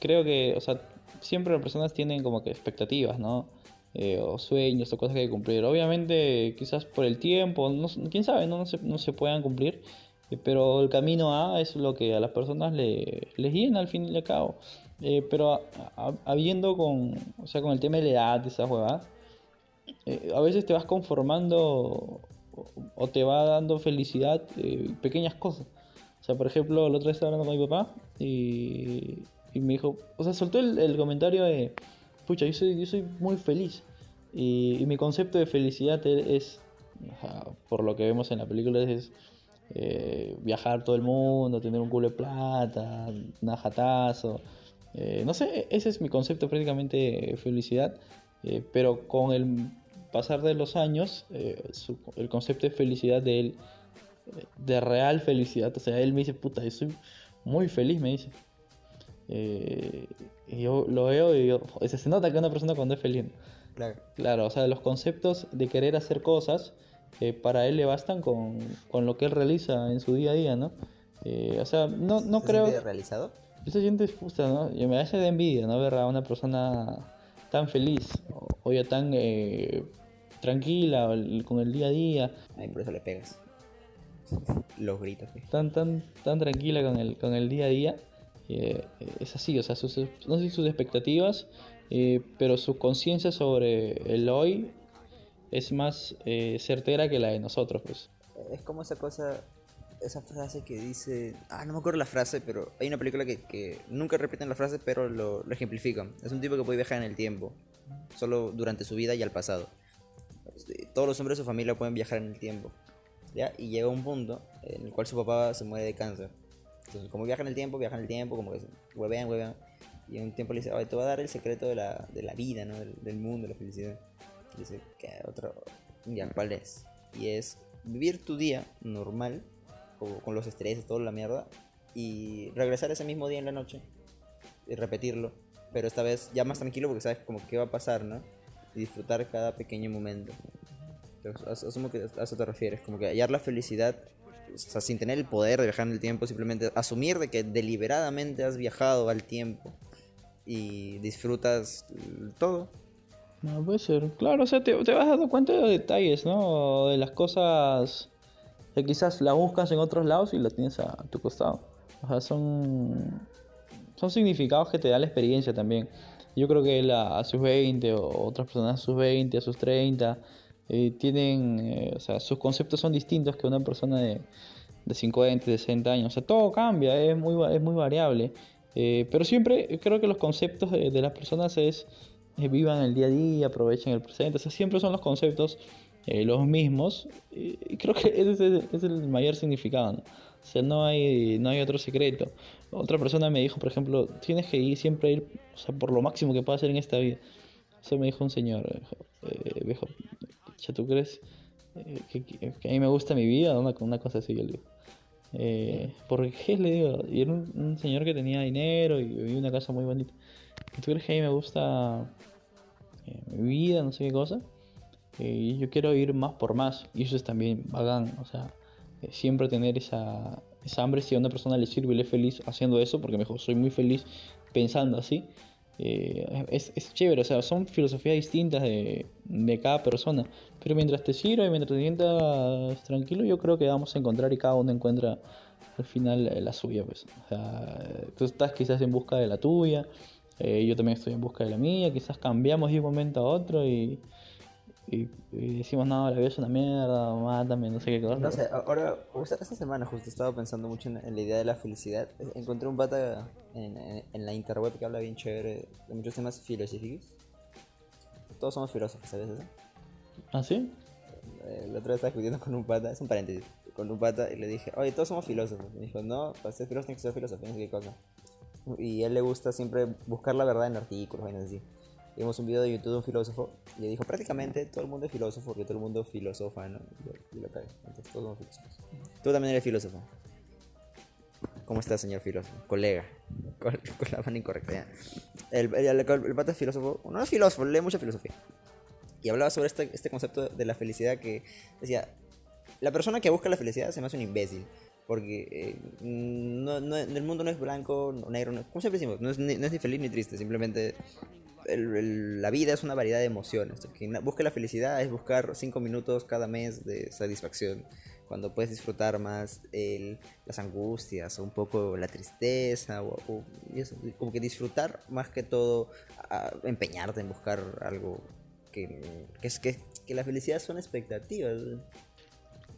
creo que, o sea, siempre las personas tienen como que expectativas, ¿no? Eh, o sueños o cosas que hay que cumplir. Obviamente, quizás por el tiempo, no, quién sabe, no, no, se, no se puedan cumplir. eh, Pero el camino A es lo que a las personas le, les llena al fin y al cabo. Eh, pero habiendo con, o sea, con el tema de la edad, esas huevadas, eh, a veces te vas conformando o, te va dando felicidad pequeñas cosas. O sea, por ejemplo, el otro día estaba hablando con mi papá y, y me dijo, o sea, soltó el, el comentario de, pucha, yo soy, yo soy muy feliz. Y, mi concepto de felicidad e- es, por lo que vemos en la película, es eh, viajar todo el mundo, tener un culo de plata, un jatazo. Eh, no sé, ese es mi concepto prácticamente de felicidad. eh, pero con el pasar de los años, eh, el concepto de felicidad de él de real felicidad. O sea, él me dice, puta, yo soy muy feliz, me dice. Eh, y yo lo veo y joder, se nota que una persona cuando es feliz. Claro. Claro, o sea, los conceptos de querer hacer cosas, eh, para él le bastan con, con lo que él realiza en su día a día, ¿no? Eh, o sea, no, no ¿Se creo... siente realizado? Te sientes puta, ¿no? Y me hace de envidia, ¿no? Ver a una persona tan feliz o, ya tan eh, tranquila o con el día a día. Ay, por eso le pegas. Los gritos. tan tan tan tranquila con el con el día a día eh, es así, o sea, sus, no sé sus expectativas, eh, pero su conciencia sobre el hoy es más eh, certera que la de nosotros, pues. Es como esa cosa, esa frase que dice, ah, no me acuerdo la frase, pero hay una película que, que nunca repiten la frase, pero lo, lo ejemplifican. Es un tipo que puede viajar en el tiempo, solo durante su vida y al pasado. Todos los hombres de su familia pueden viajar en el tiempo. ¿ya? Y llega un punto en el cual su papá se muere de cáncer. Entonces, como viaja en el tiempo, viaja en el tiempo, como que huevean, huevean. Y un tiempo le dice, Ay, te voy a dar el secreto de la, de la vida, ¿no? Del, del mundo, de la felicidad. Y dice, ¿qué otro? Ya, ¿cuál es? Y es vivir tu día normal, con, los estreses, toda la mierda, y regresar ese mismo día en la noche y repetirlo, pero esta vez ya más tranquilo porque sabes como qué va a pasar, ¿no? Y disfrutar cada pequeño momento. Entonces, as- asumo que a eso te refieres, como que hallar la felicidad, sin tener el poder de viajar en el tiempo, simplemente asumir de que deliberadamente has viajado al tiempo y disfrutas todo. No, puede ser. Claro, o sea, te, vas dando cuenta de los detalles, ¿no? De las cosas que quizás la buscas en otros lados y la tienes a, tu costado. O sea, son, son significados que te da la experiencia también. Yo creo que él a, a sus 20 o otras personas a sus 20, a sus 30, eh, tienen, eh, o sea, sus conceptos son distintos que una persona de, de 50, de 60 años. O sea, todo cambia, es muy, es muy variable. Eh, pero siempre creo que los conceptos de, de las personas es eh, vivan el día a día, aprovechen el presente. O sea, siempre son los conceptos eh, los mismos. Y, creo que ese es el, mayor significado. ¿no? O sea, no hay, no hay otro secreto. Otra persona me dijo, por ejemplo, tienes que ir siempre ir o sea, por lo máximo que puedas hacer en esta vida. Eso me dijo un señor, eh, eh, viejo, ¿ya tú crees eh, que, que- a mí me gusta mi vida? Una, una cosa así, yo le digo. Eh, ¿Por qué le digo? Y era un, un señor que tenía dinero y vivía una casa muy bonita. ¿Tú crees que a mí me gusta eh, mi vida, no sé qué cosa? Eh, yo quiero ir más por más. Y eso es también bacán. O sea, eh, siempre tener esa, esa hambre si a una persona le sirve y le es feliz haciendo eso, porque me dijo, soy muy feliz pensando así. Eh, es, es chévere, o sea, son filosofías distintas de, de cada persona. Pero mientras te sirva y mientras te sientas tranquilo, yo creo que vamos a encontrar y cada uno encuentra al final eh, la suya, pues. O sea, tú estás quizás en busca de la tuya, eh, yo también estoy en busca de la mía, quizás cambiamos de un momento a otro y, y, y decimos, no, la vida es una mierda, mátame, no sé qué cosa. No sé, ahora, esta semana justo estaba pensando mucho en, en la idea de la felicidad. Eh, Encontré un pata en, en- en la interweb que habla bien chévere de muchos temas filosóficos. Todos somos filósofos, ¿sabes eso? ¿Ah, sí? Eh, La otra vez estaba discutiendo con un pata, es un paréntesis, con un pata y le dije, oye, todos somos filósofos. Y me dijo, no, para ser filósofo tienes que ser filósofo, no sé qué cosa. Y a él le gusta siempre buscar la verdad en artículos, vainas así. Vimos un video de YouTube de un filósofo y le dijo, prácticamente todo el mundo es filósofo porque todo el mundo filosofa, ¿no? Y lo, y lo. Entonces todos somos filósofos. Tú también eres filósofo. ¿Cómo estás, señor filósofo? Colega. Con, con la mano incorrecta, ya. El, el, el, el pata es filósofo, no es filósofo, lee mucha filosofía. Y hablaba sobre este, este concepto de la felicidad que decía, la persona que busca la felicidad se me hace un imbécil. Porque eh, no, no- el mundo no es blanco o negro, no, como siempre decimos, no es, ni, no es ni feliz ni triste, simplemente el- el- la vida es una variedad de emociones. Quien busca la felicidad es buscar cinco minutos cada mes de satisfacción, cuando puedes disfrutar más el- las angustias o un poco la tristeza, o, o- eso, como que disfrutar más que todo, a- empeñarte en buscar algo que, que que, que la felicidad son expectativas.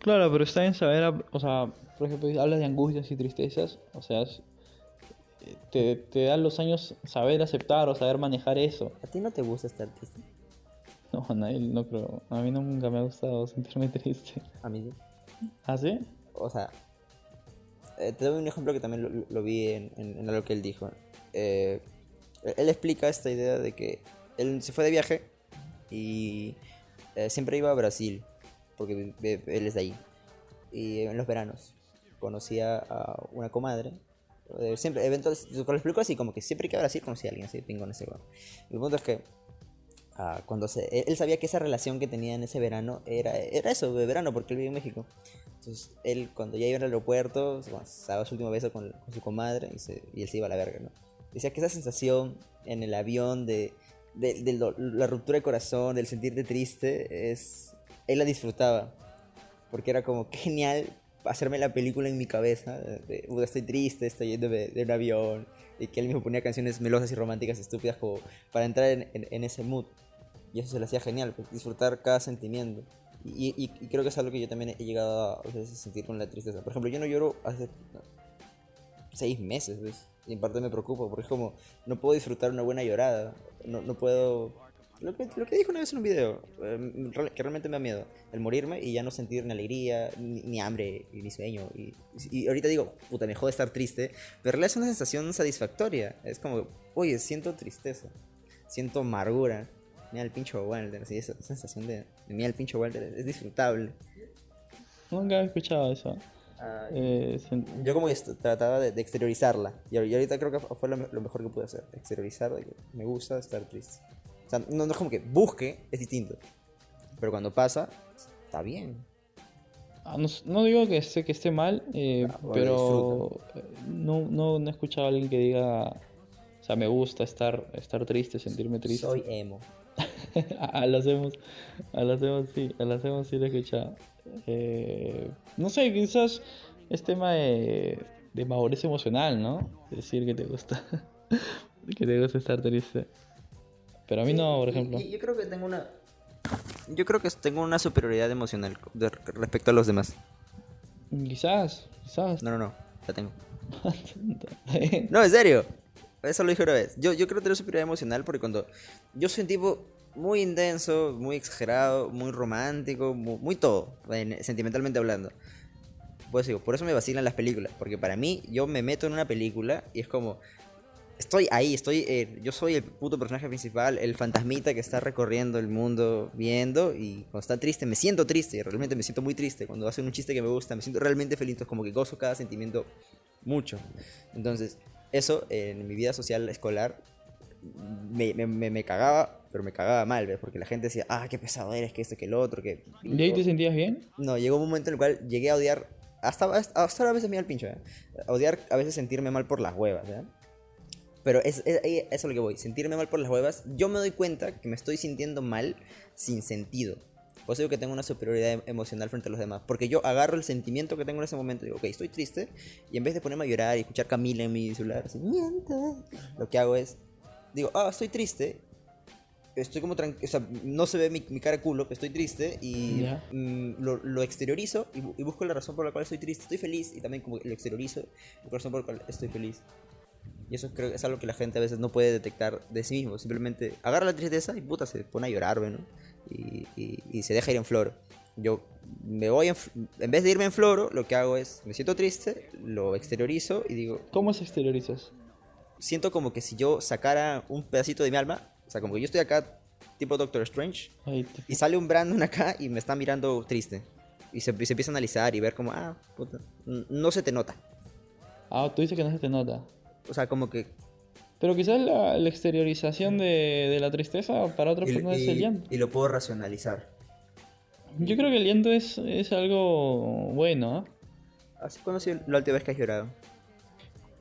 Claro, pero está en saber, o sea, por ejemplo, hablas de angustias y tristezas, o sea, eh, te, te dan los años saber aceptar o saber manejar eso. ¿A ti no te gusta estar triste? No, a nadie, no creo, a mí nunca me ha gustado sentirme triste. A mí sí. ¿Ah, sí? O sea, eh, te doy un ejemplo que también lo, lo vi en, en, en algo que él dijo. Eh, él explica esta idea de que él se fue de viaje y eh, siempre iba a Brasil, porque él es de ahí. Y en los veranos conocía a una comadre. eh, siempre, eventos, lo explico así, como que siempre que a Brasil conocía a alguien así, pingón ese weón. El punto es que ah, cuando se, él, él sabía que esa relación que tenía en ese verano era, era eso, de verano, porque él vive en México. Entonces, él cuando ya iba al aeropuerto, bueno, se daba su último beso con, con su comadre y, se- y él se iba a la verga, ¿no? Decía que esa sensación en el avión de, de, de lo- la ruptura de corazón, del sentirte triste, es, él la disfrutaba. Porque era como, genial hacerme la película en mi cabeza. de, "Puta, estoy triste, estoy yendo de, de un avión. Y que él mismo ponía canciones melosas y románticas estúpidas como para entrar en, ese mood. Y eso se le hacía genial, pues, disfrutar cada sentimiento. Y, creo que es algo que yo también he llegado a, a sentir con la tristeza. Por ejemplo, yo no lloro hace seis meses, ¿ves? Y en parte me preocupa, porque es como, no puedo disfrutar una buena llorada. No puedo... Lo que, lo que dijo una vez en un video, eh, que realmente me da miedo, el morirme y ya no sentir ni alegría, ni, ni hambre, ni sueño. Y, y ahorita digo, puta, me jode estar triste, pero es una sensación satisfactoria. Es como, oye, siento tristeza, siento amargura. Mira el pincho Walter, sí, esa sensación de, de mira el pincho Walter es disfrutable. Nunca he escuchado eso. Eh, sen- Yo como que trataba de, de exteriorizarla. Y ahor- y ahorita creo que fue lo, lo mejor que pude hacer. Exteriorizar de que me gusta estar triste. O sea, no, no es como que busque, es distinto. Pero cuando pasa, está bien. ah, no, digo que esté, que esté mal, eh, Ah, pero eh, no, no, no he escuchado a alguien que diga, o sea, me gusta estar, estar triste, sentirme triste. Soy emo. a lo hacemos, a hacemos sí, a lo hacemos sí lo he escuchado. Eh, no sé, quizás es tema de, de madurez emocional, ¿no? Decir que te gusta, que te gusta estar triste. Pero a mí no, por ejemplo. y yo creo que tengo una. Yo creo que tengo una superioridad emocional de- respecto a los demás. Quizás, quizás. No, no, no. La tengo. No, en serio. Eso lo dije una vez. Yo, yo creo tener superioridad emocional porque cuando yo soy un tipo muy intenso, muy exagerado, muy romántico, muy, muy todo, en- sentimentalmente hablando. Pues digo, por eso me vacilan las películas, porque para mí yo me meto en una película y es como estoy ahí, estoy eh, yo soy el puto personaje principal, el fantasmita que está recorriendo el mundo viendo y cuando está triste me siento triste, realmente me siento muy triste, cuando hacen un chiste que me gusta, me siento realmente feliz, entonces como que gozo cada sentimiento mucho. Entonces, eso eh, en mi vida social escolar me, me, me, me cagaba, pero me cagaba mal, ¿ves? Porque la gente decía, ah, qué pesado eres, que esto, que el otro, que... ¿Y ahí te sentías bien? No, llegó un momento en el cual llegué a odiar, hasta, hasta ahora a veces me da el pincho, ¿eh? A odiar, a veces sentirme mal por las huevas, ¿eh? Pero es, es, es lo que voy, sentirme mal por las huevas. Yo me doy cuenta que me estoy sintiendo mal sin sentido. Por eso digo que tengo una superioridad em- emocional frente a los demás. Porque yo agarro el sentimiento que tengo en ese momento y digo, ok, estoy triste. Y en vez de ponerme a llorar y escuchar Camila en mi celular, así, lo que hago es, digo, ah, estoy triste. Estoy como tranquilo, o sea, no se ve mi, mi cara culo, que estoy triste y mm, lo, lo exteriorizo y, bu- y busco la razón por la cual estoy triste. Estoy feliz y también como lo exteriorizo, la razón por la cual estoy feliz. Y eso creo que es algo que la gente a veces no puede detectar de sí mismo. Simplemente agarra la tristeza y puta, se pone a llorar, ¿no? Y, y- y se deja ir en flor. Yo me voy en, en vez de irme en floro, lo que hago es, me siento triste, lo exteriorizo y digo, ¿Cómo se exteriorizas? siento como que si yo sacara un pedacito de mi alma, o sea, como que yo estoy acá, tipo Doctor Strange, te- y sale un Brandon acá y me está mirando triste. Y se, y se empieza a analizar y ver como, ah, puta, no se te nota. Ah, tú dices que no se te nota. O sea, como que Pero quizás la, la exteriorización de, de la tristeza para otras personas es el llanto. y lo puedo racionalizar. Yo creo que el llanto es, es algo bueno, ¿ah? ¿Hace cuándo la última vez que has llorado?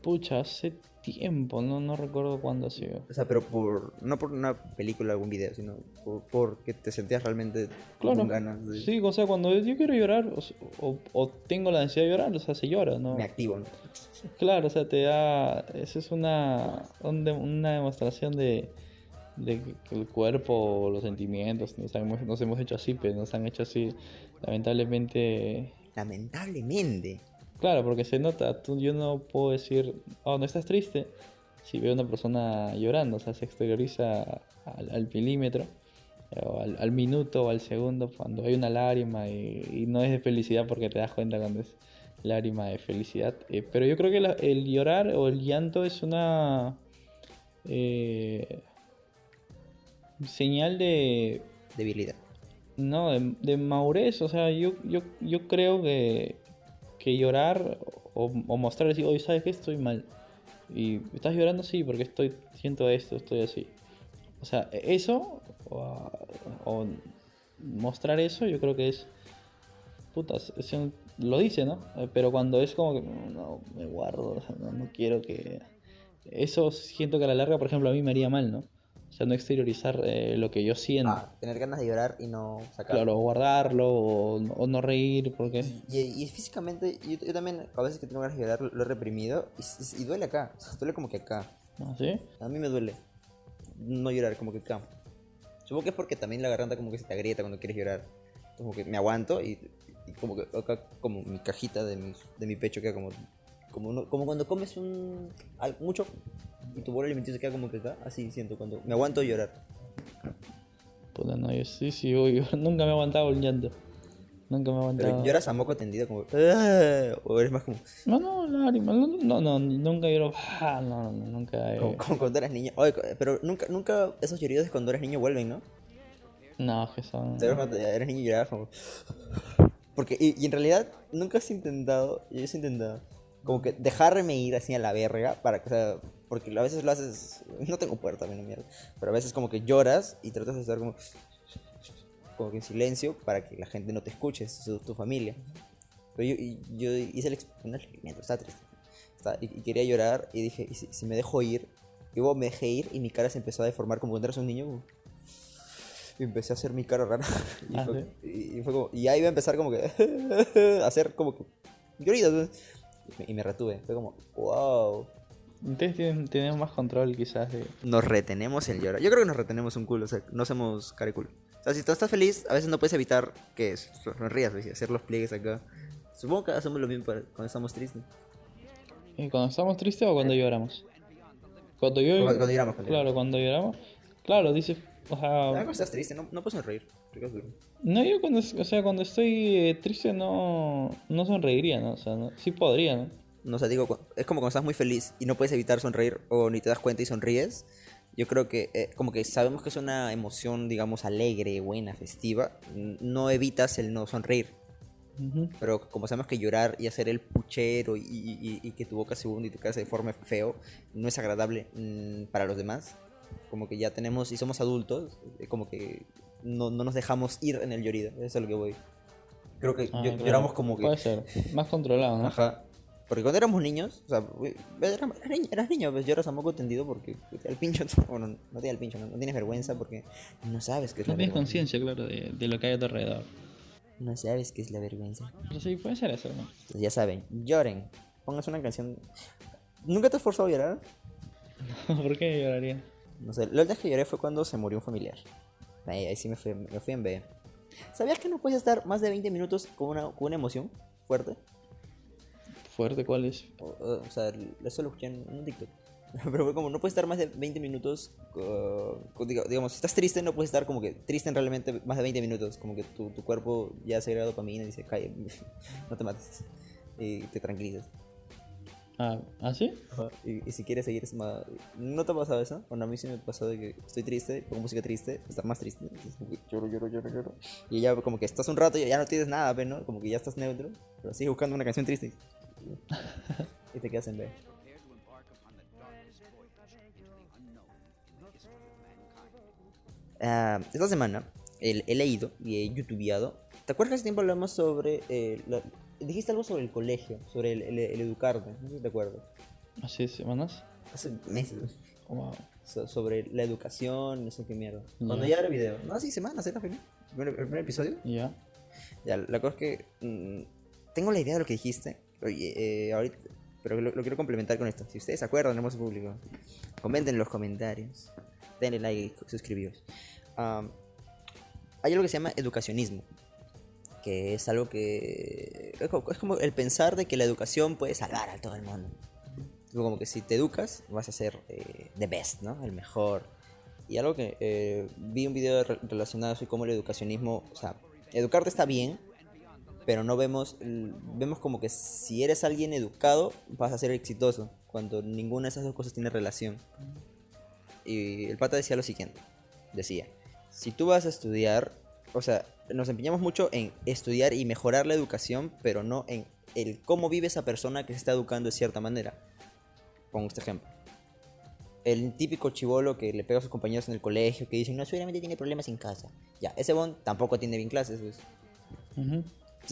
Pucha, hace tiempo, no, no recuerdo cuándo ha sido. O sea, pero por no por una película o algún video, sino por, porque te sentías realmente Claro. con ganas de... Sí, o sea, cuando yo quiero llorar o, s- o- o tengo la necesidad de llorar, o sea, se llora, ¿no? Me activo, ¿no? Claro, o sea, te da. Eso es una, una demostración de, de que el cuerpo, los sentimientos, nos hemos, nos hemos hecho así, pero nos han hecho así. Lamentablemente. Lamentablemente. Claro, porque se nota. Tú, yo no puedo decir, oh, no estás triste. Si veo a una persona llorando, o sea, se exterioriza al, al milímetro, o al, al minuto o al segundo, cuando hay una lágrima y, y no es de felicidad porque te das cuenta cuando es lágrima de felicidad. Eh, pero yo creo que la- el llorar o el llanto es una eh, señal de, Debilidad. no, de, de madurez, o sea, yo, yo, yo creo que, que llorar o, mostrar, decir, oye, ¿sabes qué? Estoy mal. Y estás llorando, sí, porque estoy, siento esto, estoy así. O sea, eso, o, mostrar eso, yo creo que es, putas, es lo dice, ¿no? Eh, Pero cuando es como que, no, me guardo, no, no quiero que... Eso siento que a la larga, por ejemplo, a mí me haría mal, ¿no? O sea, no exteriorizar eh, lo que yo siento. Ah, tener ganas de llorar y no sacar. Claro, guardarlo o, o no reír, porque... Y, y físicamente, yo, yo también, a veces que tengo ganas de llorar, lo he reprimido y, y duele acá. O sea, duele como que acá. ¿Ah, ¿Sí? A mí me duele no llorar, como que acá. Supongo que es porque también la garganta como que se te agrieta cuando quieres llorar. Como que me aguanto y, y como que acá, como mi cajita de mi, de mi pecho queda como como, uno- como cuando comes un mucho y tu bolo alimenticio queda como que acá, así siento cuando me aguanto llorar. Puta, no, yo sí, sí, obvio. Nunca me he aguantado el llanto. Nunca me he aguantado. Pero lloras a moco tendido como "Ah", o eres más como, No, no, lágrimas. No, no, no, nunca lloro. Ah, no, no, nunca. he- como, como cuando eras niño. Oye, pero nunca nunca esos lloridos de cuando eres niño vuelven, ¿no? No, que son. Ves cuando eres niño llorabas como porque y, y en realidad nunca has intentado, yo he intentado como que dejarme ir así a la verga para que, o sea, porque a veces lo haces, no tengo puerta, no mierda, pero a veces como que lloras y tratas de estar como como que en silencio para que la gente no te escuche, su- tu familia. Pero yo, yo hice el un experimento, estaba triste. Estaba- y, y quería llorar y dije, ¿y si, si me dejo ir? Y luego me dejé ir y mi cara se empezó a deformar como cuando eras un niño. Y empecé a hacer mi cara rara. Y, Ah, fue, y- y fue como, y ahí iba a empezar como que a hacer como que me, y me retuve. Fue como, wow. Ustedes tienen, tienen más control quizás de... Nos retenemos el llorar. Yo creo que nos retenemos un culo, o sea, no hacemos cara de culo. O sea, si tú estás feliz, a veces no puedes evitar que sonrías, ¿ves? Hacer los pliegues acá. Supongo que hacemos lo mismo cuando estamos tristes. ¿Y ¿Cuando estamos tristes o cuando lloramos? Cuando yo... Cuando- cuando lloramos, cuando Claro, cuando lloramos. Claro, dices... O sea... Cuando estás triste, no, no puedes sonreír. No, yo cuando... O sea, cuando estoy eh, triste no... No sonreiría, ¿no? O sea, no- sí podría, ¿no? No, o sea, digo, es como cuando estás muy feliz y no puedes evitar sonreír o ni te das cuenta y sonríes. Yo creo que, eh, como que sabemos que es una emoción, digamos, alegre, buena, festiva. No evitas el no sonreír. Pero como sabemos que llorar y hacer el puchero y, y- y que tu boca se hunda y tu cara se deforme feo no es agradable mm, para los demás, como que ya tenemos y somos adultos, eh, como que no, no nos dejamos ir en el llorido. Eso es a lo que voy. Creo que Ah, yo- lloramos como que. Puede ser. Más controlado, ¿no? Ajá. Porque cuando éramos niños, o sea, eras, eras niño, pues lloras a moco tendido porque el pincho, bueno, no te da el pincho, no, no tienes vergüenza porque no sabes qué es No la tienes vergüenza. conciencia, claro, de, de lo que hay a tu alrededor. No sabes qué es la vergüenza. Pero sí, puede ser eso, ¿no? Entonces, ya saben, lloren. Pónganse una canción. ¿Nunca te has forzado a llorar? ¿Por qué lloraría? No sé, la última que lloré fue cuando se murió un familiar. Ahí, ahí sí me fui, me fui en B. ¿Sabías que no puedes estar más de 20 minutos con una, con una emoción fuerte? ¿Fuerte cuál es? O, o- sea, eso lo escuché en un TikTok. Pero fue como, no puedes estar más de 20 minutos. diga- digamos, si estás triste, no puedes estar como que triste en realmente más de 20 minutos. Como que tu, tu cuerpo ya se dopamina y dice, cae, no te mates. Y te tranquilizas. Ah, ¿ah sí? Y, y si quieres seguir, es más. ¿No te ha pasado eso? Bueno, a mí sí me pasó de que estoy triste, pongo música triste, estar más triste. lloro, lloro, lloro, lloro. Y ya como que estás un rato y ya no tienes nada, ¿no? Como que ya estás neutro, pero sigues buscando una canción triste. y te quedas en B. Ah, esta semana he, he leído y he youtubeado. ¿Te acuerdas que hace tiempo hablamos sobre. eh, la- dijiste algo sobre el colegio, sobre el, el- el educarte? No sé si te acuerdas. ¿Hace semanas? Hace meses. Wow. So- sobre la educación, no sé qué mierda. Ya. Cuando ya era video. No, sí, semanas, era el primer, el primer episodio. ¿Ya? Ya, la cosa es que mm, tengo la idea de lo que dijiste. Oye, eh, ahorita, pero lo, lo quiero complementar con esto. Si ustedes se acuerdan, hermoso público, comenten en los comentarios. Denle like y suscribíos. Am, hay algo que se llama educacionismo. Que es algo que. Es co- es como el pensar de que la educación puede salvar a todo el mundo. Como que si te educas, vas a ser eh, the best, ¿no? El mejor. Y algo que eh, vi un video re- relacionado sobre cómo el educacionismo, o sea, educarte está bien, pero no vemos, vemos como que si eres alguien educado, vas a ser exitoso, cuando ninguna de esas dos cosas tiene relación. Y el pata decía lo siguiente, decía, si tú vas a estudiar, o sea, nos empeñamos mucho en estudiar y mejorar la educación, pero no en el cómo vive esa persona que se está educando de cierta manera. Pongo este ejemplo. El típico chivolo que le pega a sus compañeros en el colegio, que dicen, no, seguramente tiene problemas en casa. Ya, ese bon tampoco atiende bien clases, pues.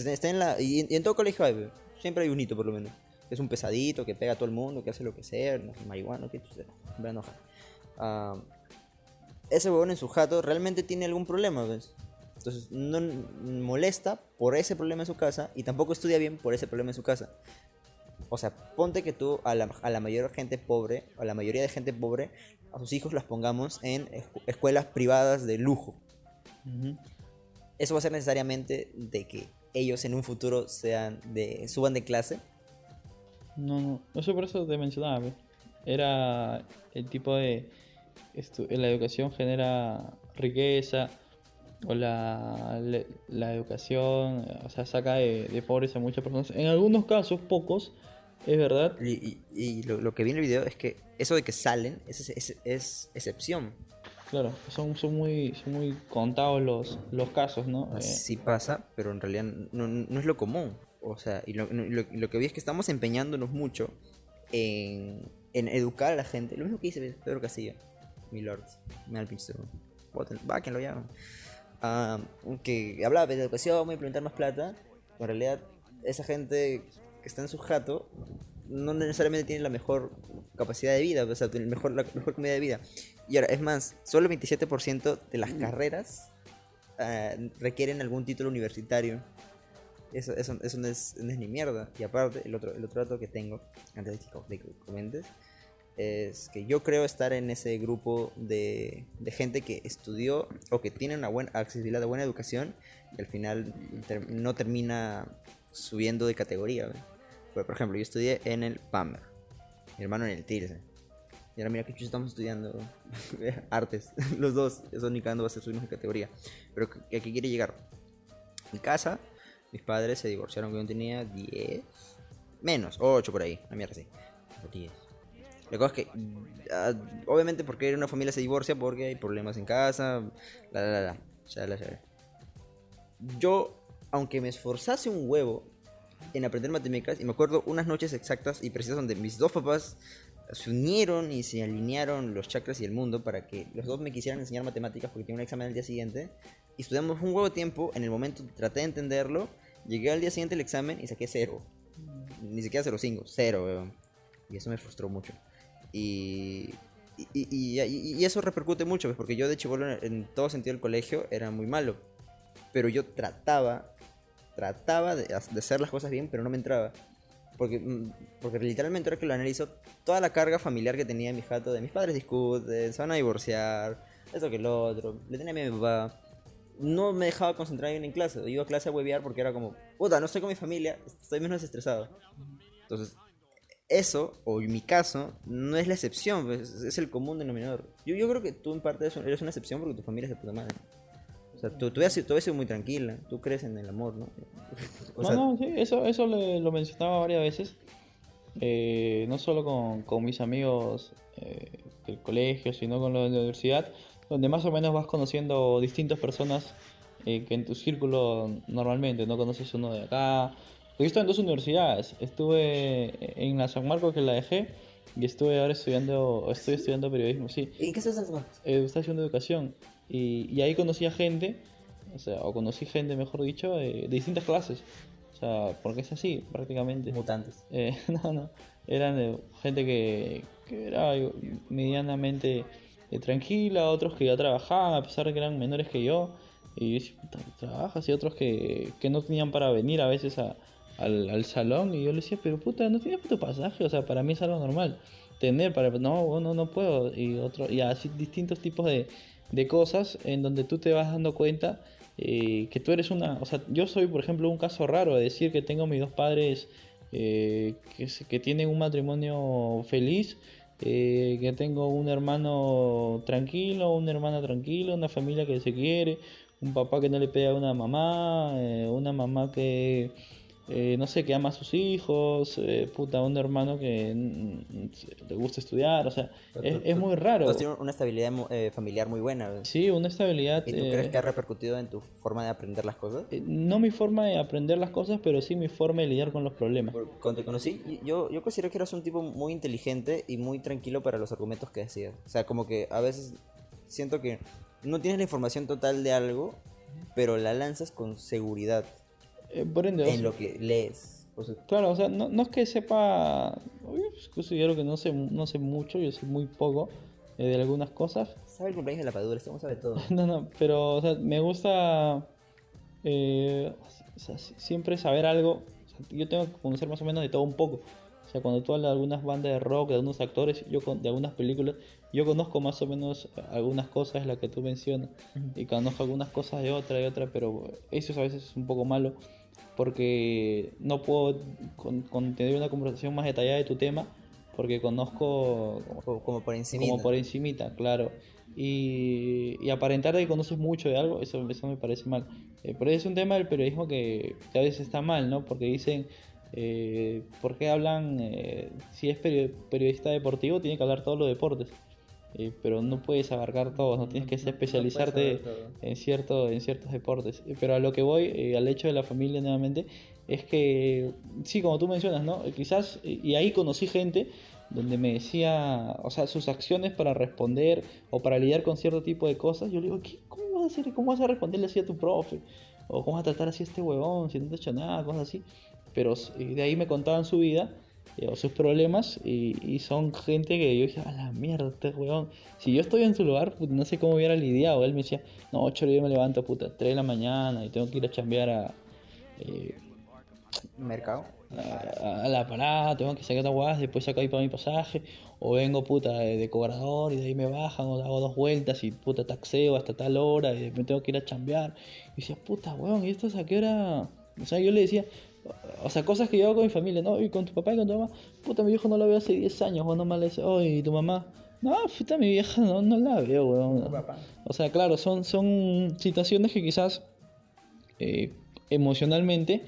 Está en la, y, y en todo colegio hay, pues, siempre hay un hito por lo menos. Es un pesadito que pega a todo el mundo, que hace lo que sea, no marihuana, que se va a enojar. Ah, ese huevón en su jato realmente tiene algún problema, ¿ves? Entonces no molesta por ese problema en su casa y tampoco estudia bien por ese problema en su casa. O sea, ponte que tú a la, a la mayor gente pobre, a la mayoría de gente pobre, a sus hijos las pongamos en escu- escuelas privadas de lujo. Ujú. Eso va a ser necesariamente de que ellos en un futuro sean de suban de clase. No, no, no sé por eso te mencionaba. Era el tipo de. La educación genera riqueza, o la, la educación, o sea, saca de, de pobres a muchas personas. En algunos casos, pocos, es verdad. Y, y- y lo, lo que vi en el video es que eso de que salen es, es- es excepción. Claro, son, son, muy, son muy contados los, los casos, ¿no? Eh, Sí pasa, pero en realidad no, no es lo común. O sea, y lo, lo- lo que vi es que estamos empeñándonos mucho en, en educar a la gente. Lo mismo que dice Pedro Castillo, mi lord. Me da el pinche Va, que lo llaman. Ah, que hablaba de educación, voy a implementar más plata. En realidad, esa gente que está en su jato no necesariamente tiene la mejor capacidad de vida, o sea, tiene mejor, la mejor comida de vida. Y ahora, es más, solo el 27% de las carreras ah, requieren algún título universitario. Eso, eso, eso no, es, no es ni mierda. Y aparte, el otro, el otro dato que tengo, antes de que, comentes, es que yo creo estar en ese grupo de, de gente que estudió o que tiene una buena accesibilidad, buena educación, y al final ter- no termina subiendo de categoría. ¿ve? Por, ejemplo, yo estudié en el PAMER, mi hermano en el TIRSE. Y ahora mira que estamos estudiando artes, los dos, eso ni cagando va a ser subirnos de categoría. Pero ¿a qué quiere llegar? En casa, mis padres se divorciaron cuando yo tenía 10, menos, 8 por ahí, una mierda así. O 10. La cosa es que, ah, obviamente, porque una familia se divorcia porque hay problemas en casa, la la la la. Shala, shala. Yo, aunque me esforzase un huevo en aprender matemáticas, y me acuerdo unas noches exactas y precisas donde mis dos papás se unieron y se alinearon los chakras y el mundo para que los dos me quisieran enseñar matemáticas porque tenía un examen al día siguiente. Y estudiamos un huevo de tiempo, en el momento traté de entenderlo, llegué al día siguiente el examen y saqué cero. Ni siquiera 0,5, cero, weón. Y eso me frustró mucho. Y, y, y- y- y eso repercute mucho, pues, porque yo de chivolo en, en todo sentido del colegio era muy malo. Pero yo trataba, trataba de hacer las cosas bien, pero no me entraba. Porque, mm, porque literalmente ahora que lo analizo, toda la carga familiar que tenía en mi jato, de mis padres discuten, se van a divorciar, eso que lo otro, le tenía a mi papá, no me dejaba concentrar bien en clase. Iba a clase a huevear porque era como, puta, no estoy con mi familia, estoy menos estresado. Entonces, eso, o en mi caso, no es la excepción, pues, es el común denominador. Yo, yo creo que tú en parte eres una excepción porque tu familia es de puta madre. O sea, tú, tú, habías, sido- tú habías sido muy tranquila, tú crees en el amor, ¿no? O no, sea, no, sí, eso, eso le- lo mencionaba varias veces. eh, no solo con, con mis amigos eh, del colegio, sino con los de la universidad, donde más o menos vas conociendo distintas personas eh, que en tu círculo normalmente no conoces uno de acá. Yo estuve en dos universidades, estuve en la San Marcos que la dejé y estuve ahora estudiando, estoy estudiando periodismo, sí. ¿En qué estás haciendo? eh, estación de educación. Y, y ahí conocí a gente, o sea, o conocí gente, mejor dicho, de, de distintas clases. O sea, porque es así, prácticamente. Mutantes. Eh, no, no, eran de gente que, que era medianamente eh, tranquila, otros que ya trabajaban, a pesar de que eran menores que yo. Y yo decía, "Puta, trabajas, y otros que, que no tenían para venir a veces a- al, al salón. Y yo le decía, pero puta, no tienes tu pasaje, o sea, para mí es algo normal. Tener para, no, no, no puedo. Y, otro, y así distintos tipos de, de cosas en donde tú te vas dando cuenta eh, que tú eres una, o sea, yo soy por ejemplo un caso raro de decir que tengo mis dos padres eh, que, que tienen un matrimonio feliz, eh, que tengo un hermano tranquilo, una hermana tranquila, una familia que se quiere, un papá que no le pega a una mamá, una mamá que eh, no sé, que ama a sus hijos, eh, puta, un hermano que mm, le gusta estudiar, o sea, es, es muy raro. Tú has tenido una estabilidad eh, familiar muy buena. Sí, una estabilidad. ¿Y tú eh, crees que ha repercutido en tu forma de aprender las cosas? eh, no mi forma de aprender las cosas, pero sí mi forma de lidiar con los problemas. Cuando te conocí, yo, yo considero que eras un tipo muy inteligente y muy tranquilo para los argumentos que decías. O sea, como que a veces siento que no tienes la información total de algo, pero la lanzas con seguridad Eh, por ende, o en sea, lo que lees. O sea, claro, o sea, no, no es que sepa, yo considero que no sé, no sé mucho, yo sé muy poco, eh, de algunas cosas. Sabe el cumpleaños de la padura, este sabe todo. No, no, pero o sea, me gusta eh, o sea, si- siempre saber algo. Yo tengo que conocer más o menos de todo un poco. Sea, cuando tú hablas de algunas bandas de rock, de algunos actores, yo con, de algunas películas, yo conozco más o menos algunas cosas, las que tú mencionas, y conozco algunas cosas de otra y otra, pero eso a veces es un poco malo porque no puedo con, con tener una conversación más detallada de tu tema porque conozco Como, como por encima. como por encimita, claro. Y, y aparentar de que conoces mucho de algo, eso, eso me parece mal. Eh, pero es un tema del periodismo que, que a veces está mal, ¿no? Porque dicen, eh, ¿por qué hablan, eh, si es peri- periodista deportivo, tiene que hablar todos los deportes? Eh, pero no puedes abarcar todos, no tienes que especializarte en, cierto, en ciertos deportes. Eh, Pero a lo que voy, eh, al hecho de la familia nuevamente, es que, sí, como tú mencionas, ¿no? Quizás, y y ahí conocí gente donde me decía, o sea, sus acciones para responder o para lidiar con cierto tipo de cosas, yo le digo, ¿qué, ¿cómo vas a hacer? ¿Cómo vas a responderle así a tu profe? ¿O cómo vas a tratar así a este huevón si no te ha hecho nada? Cosas así. Pero de ahí me contaban su vida eh, o sus problemas y, y son gente que yo dije, a la mierda, este huevón. Si yo estoy en su lugar, no sé cómo hubiera lidiado. Él me decía, no, 8 yo me levanto, puta, 3 de la mañana y tengo que ir a chambear a... eh, Mercado. a, a la parada, tengo que sacar aguas, después saco ahí para mi pasaje, o vengo puta de, de cobrador y de ahí me bajan, o hago dos vueltas y puta taxeo hasta tal hora y me tengo que ir a chambear. Y decía, puta weón, ¿y esto es a qué hora? O sea, yo le decía, o sea, cosas que yo hago con mi familia, ¿no? Y con tu papá y con tu mamá, puta, mi viejo no la veo hace 10 años, weón, nomás le dice, oye, ¿y tu mamá? No, puta, mi vieja no, no la veo, weón. O sea, claro, son, son situaciones que quizás eh, emocionalmente,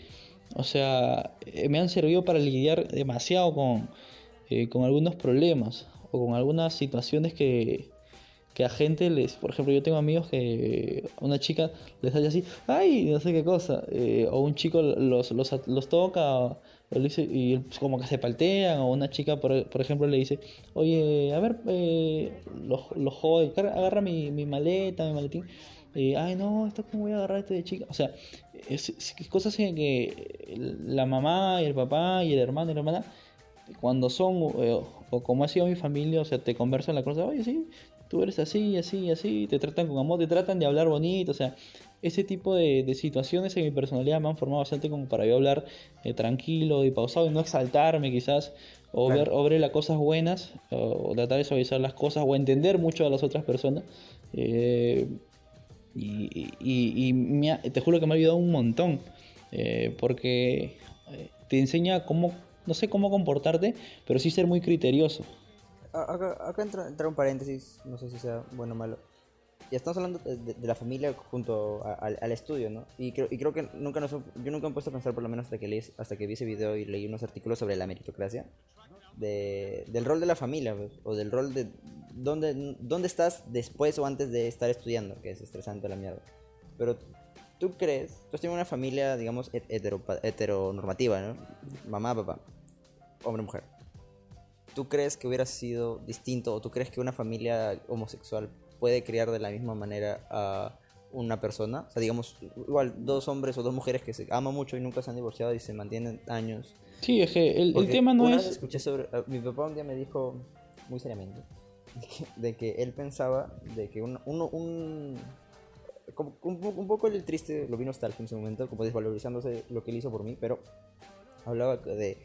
o sea, eh, me han servido para lidiar demasiado con, eh, con algunos problemas o con algunas situaciones que, que a gente les, por ejemplo, yo tengo amigos que una chica les sale así, ay, no sé qué cosa, eh, o un chico los, los, los toca le dice, y como que se paltean, o una chica, por, por ejemplo, le dice, oye, a ver, eh, los los jode, "Car- agarra mi, mi maleta, mi maletín. Ay, no, esto cómo voy a agarrar esto de chica. O sea, es cosas en que la mamá y el papá y el hermano y la hermana, cuando son, eh, o como ha sido mi familia, o sea, te conversan la cosa, oye, sí, tú eres así, así, así, te tratan con amor, te tratan de hablar bonito, o sea, ese tipo de, de situaciones en mi personalidad me han formado bastante como para yo hablar eh, tranquilo y pausado y no exaltarme quizás, o, Claro. ver, o ver las cosas buenas, o tratar de suavizar las cosas, o entender mucho a las otras personas. Eh, y, y- y me ha- te juro que me ha ayudado un montón. eh, porque te enseña cómo, no sé cómo comportarte, pero sí ser muy criterioso. Acá, acá entra, entra un paréntesis, no sé si sea bueno o malo. Ya estamos hablando de, de- de la familia junto a- al, estudio, ¿no? Y creo, y creo que nunca nos, yo nunca me he puesto a pensar, por lo menos hasta que, leí, hasta que vi ese video y leí unos artículos sobre la meritocracia, de, del rol de la familia, pues, o del rol de dónde, dónde estás después o antes de estar estudiando, que es estresante la mierda. Pero tú crees, tú has tenido una familia, digamos, het- hetero, heteronormativa, ¿no? Mamá, papá, hombre, mujer. ¿Tú crees que hubiera sido distinto o tú crees que una familia homosexual puede criar de la misma manera a una persona? O sea, digamos, igual dos hombres o dos mujeres que se aman mucho y nunca se han divorciado y se mantienen años. Sí, es que el, el tema no una vez es... escuché sobre... eh, mi papá un día me dijo, muy seriamente, de que, de que él pensaba de que un... uno- un como un, un poco el triste, lo vi nostálgico en ese momento, como desvalorizándose lo que él hizo por mí, pero hablaba de...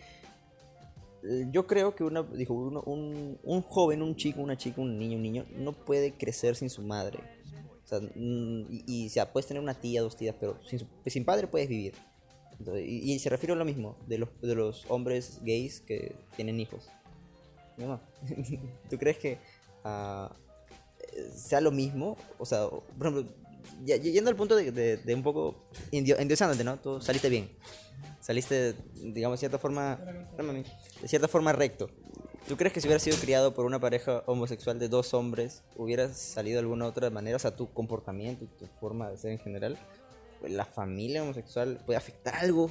Yo creo que una, dijo, uno- un, un joven, un chico, una chica, un niño, un niño, no puede crecer sin su madre. O sea, mm, y, y, o sea, puedes tener una tía, dos tías, pero sin, su- sin padre puedes vivir. Y, se refiere a lo mismo de los, de los hombres gays que tienen hijos. ¿No? no. ¿Tú crees que eh, sea lo mismo? O sea, por ejemplo, yendo al punto de, de- un poco endiosándote, ¿no? Tú saliste bien. Saliste, digamos, de cierta forma, de cierta forma recto. ¿Tú crees que si hubieras sido criado por una pareja homosexual de dos hombres, hubieras salido de alguna otra manera? O sea, tu comportamiento, tu forma de ser en general, la familia homosexual puede afectar algo.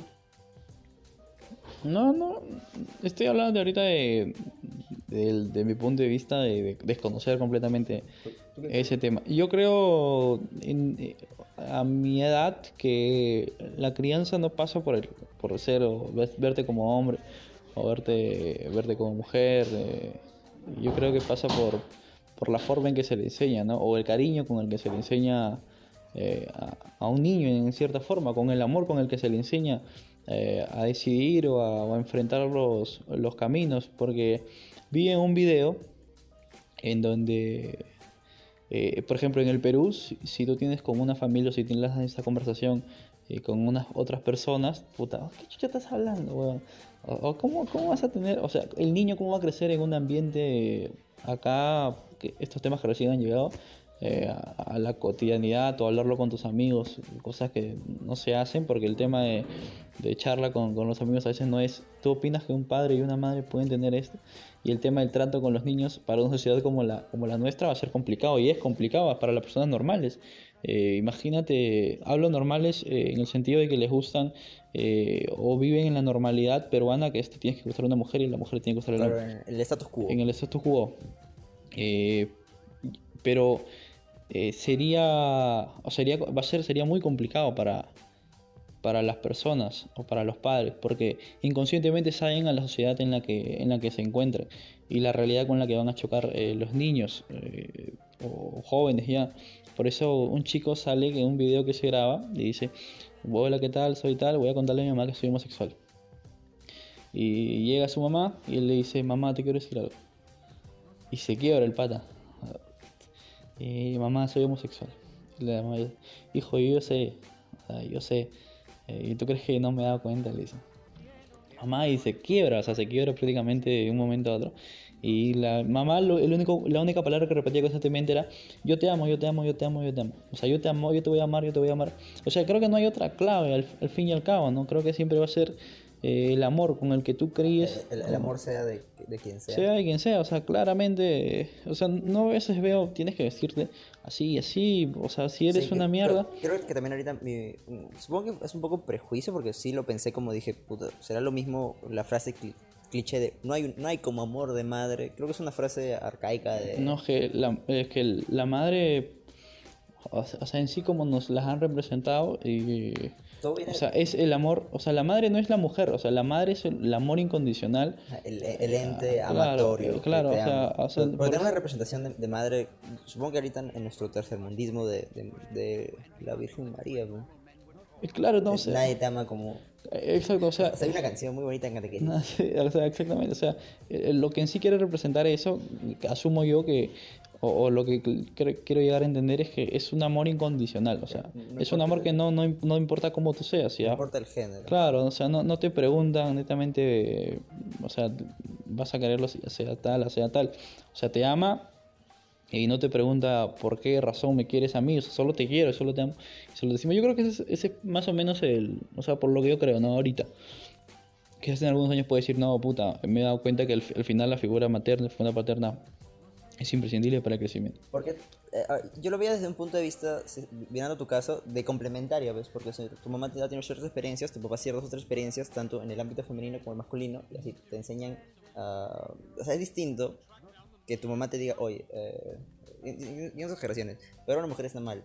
No, no, estoy hablando de ahorita de, de mi punto de vista de, de desconocer completamente ese tema. Yo creo en- a mi edad que la crianza no pasa por el, por ser o ve- verte como hombre o verte, verte como mujer. eh, yo creo que pasa por, por la forma en que se le enseña, ¿no? O el cariño con el que se le enseña eh, a, a un niño en cierta forma, con el amor con el que se le enseña eh, a decidir o a, o a enfrentar los, los caminos. Porque vi en un video en donde, eh, por ejemplo, en el Perú, si, tú tienes con una familia o si tienes esta conversación eh, con unas otras personas, puta, ¿qué chucha estás hablando, weón? O, ¿cómo, ¿Cómo vas a tener, o sea, el niño cómo va a crecer en un ambiente acá, estos temas que recién han llegado, eh, a, a la cotidianidad o hablarlo con tus amigos, cosas que no se hacen porque el tema de, de charla con, con los amigos a veces no es, ¿tú opinas que un padre y una madre pueden tener esto? Y el tema del trato con los niños para una sociedad como la, como la nuestra va a ser complicado y es complicado para las personas normales. Eh, imagínate, hablo normales eh, en el sentido de que les gustan eh, o viven en la normalidad peruana que este tienes que gustar a una mujer y la mujer tiene que gustar a la en el status quo. en el status quo. Eh, pero eh, sería, o sería, va a ser, sería muy complicado para, para las personas o para los padres, porque inconscientemente saben a la sociedad en la que, en la que se encuentran y la realidad con la que van a chocar eh, los niños eh, o jóvenes ya. Por eso un chico sale en un video que se graba y dice, hola, ¿qué tal? Soy tal, voy a contarle a mi mamá que soy homosexual. Y llega su mamá y él le dice, mamá, te quiero decir algo. Y se quiebra el pata. Eh, mamá, soy homosexual. Hijo, yo sé, yo sé. Eh, ¿Y tú crees que no me he dado cuenta? Le dice. Mamá, y se quiebra, o sea, se quiebra prácticamente de un momento a otro. Y la mamá, el único, la única palabra que repetía constantemente era, yo te amo, yo te amo, yo te amo, yo te amo. O sea, yo te amo, yo te voy a amar, yo te voy a amar. O sea, creo que no hay otra clave al fin y al cabo, ¿no? Creo que siempre va a ser eh, el amor con el que tú críes. El, el amor sea de, de quien sea. Sea de quien sea, o sea, claramente, eh, o sea, no a veces veo, tienes que vestirte así, así, o sea, si eres Sí, una creo- mierda, Creo, que también ahorita, mi- supongo que es un poco prejuicio porque sí lo pensé como dije, puta, será lo mismo la frase cli- cliché de no hay, no hay como amor de madre. Creo que es una frase arcaica de... no, es que la, es que la madre, o sea, en sí como nos las han representado, y, o sea, es el amor, o sea, la madre no es la mujer, o sea, la madre es el, el amor incondicional, el, el ente Claro, amatorio. claro, te o sea, o sea, Porque por tenemos la representación de, de madre, supongo que ahorita en nuestro tercermundismo de, de, de la Virgen María, ¿no? Eh, claro, no, sea, nadie te ama como... exacto, o sea, O sea, hay una canción muy bonita en Catequesis. O sea, exactamente. O sea, eh, lo que en sí quiere representar eso, asumo yo que, o, o lo que quiero llegar a entender es que es un amor incondicional. O sea, No es un amor el- que no, no, no importa cómo tú seas. No ¿ya? importa el género. Claro, o sea, no, no te preguntan netamente, o sea, vas a quererlo sea tal, sea tal. O sea, te ama y no te pregunta por qué razón me quieres a mí, o sea, solo te quiero, solo te amo. Solo decimos, yo creo que ese, es- ese es más o menos el, o sea, por lo que yo creo, ¿no? Ahorita. Quizás en algunos años puede decir, no, puta, me he dado cuenta que al final la figura materna, la figura paterna es imprescindible para el crecimiento. Porque eh, ah, yo lo veía desde un punto de vista, mirando tu caso, de complementaria, ¿ves? Porque o sea, tu mamá te ha tenido ciertas experiencias, tu papá ciertas otras experiencias, tanto en el ámbito femenino como el masculino, y así te enseñan. ah, o sea, es distinto que tu mamá te diga, oye, eh, y, y- y generaciones, pero una mujer está mal.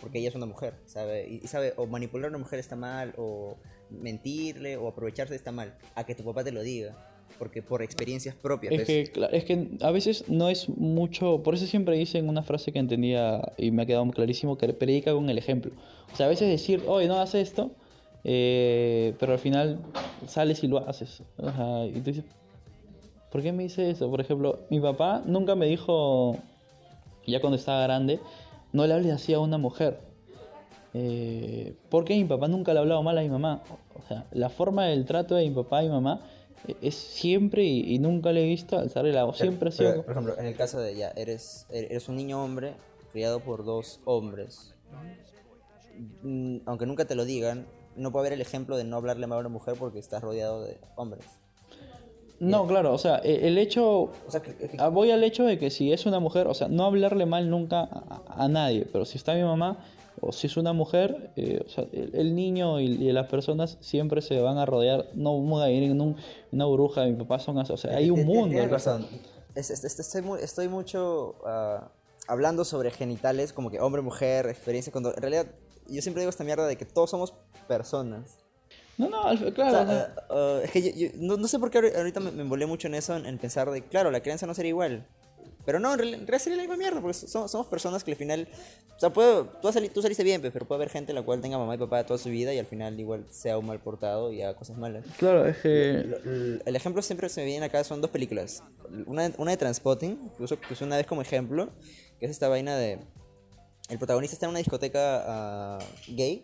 Porque ella es una mujer, ¿sabe? Y, y sabe, o manipular a una mujer está mal, o mentirle, o aprovecharse está mal. A que tu papá te lo diga. Porque por experiencias propias, Es que, es que a veces no es mucho, por eso siempre dicen una frase que entendía y me ha quedado clarísimo, que predica con el ejemplo. O sea, a veces decir, oye, no hagas esto, eh, pero al final sales y lo haces. O sea, y tú dices, ¿por qué me dice eso? Por ejemplo, mi papá nunca me dijo, ya cuando estaba grande, no le hables así a una mujer. Eh, porque mi papá nunca le ha hablado mal a mi mamá. O sea, la forma del trato de mi papá y mi mamá es siempre y, y nunca le he visto alzarle la voz. Pero- Siempre ha pero, sido. por ejemplo, en el caso de ya, eres, eres un niño hombre criado por dos hombres. Mm, Aunque nunca te lo digan, no puede haber el ejemplo de no hablarle mal a una mujer porque estás rodeado de hombres. No, claro, o sea, e- el hecho. O sea, que- que- ah, Voy al hecho de que si es una mujer, o sea, no hablarle mal nunca a, a nadie, pero si está mi mamá o si es una mujer, eh, o sea, el, el niño y, y las personas siempre se van a rodear, no van a vivir en un- una burbuja de mi papá, son así, o sea, hay un tien- mundo. Tienes razón. Es- es- es- estoy, estoy mucho ah, hablando sobre genitales, como que hombre, mujer, experiencia, cuando en realidad yo siempre digo esta mierda de que todos somos personas. No, no, O claro. sea, o sea, ah, ah, es que yo, yo no, no sé por qué ahor- ahorita me, me envolé mucho en eso, en, en pensar de, claro, la crianza no sería igual. Pero no, en real- en realidad sería la misma mierda, porque so- somos, personas que al final. O sea, puedo, tú, sali- tú saliste bien, pero puede haber gente en la cual tenga mamá y papá toda su vida y al final igual sea un mal portado y haga cosas malas. Claro, es que... El, el ejemplo siempre se me viene acá son dos películas. Una, una de Transpotting, que uso, que uso una vez como ejemplo, que es esta vaina de... El protagonista está en una discoteca ah, gay.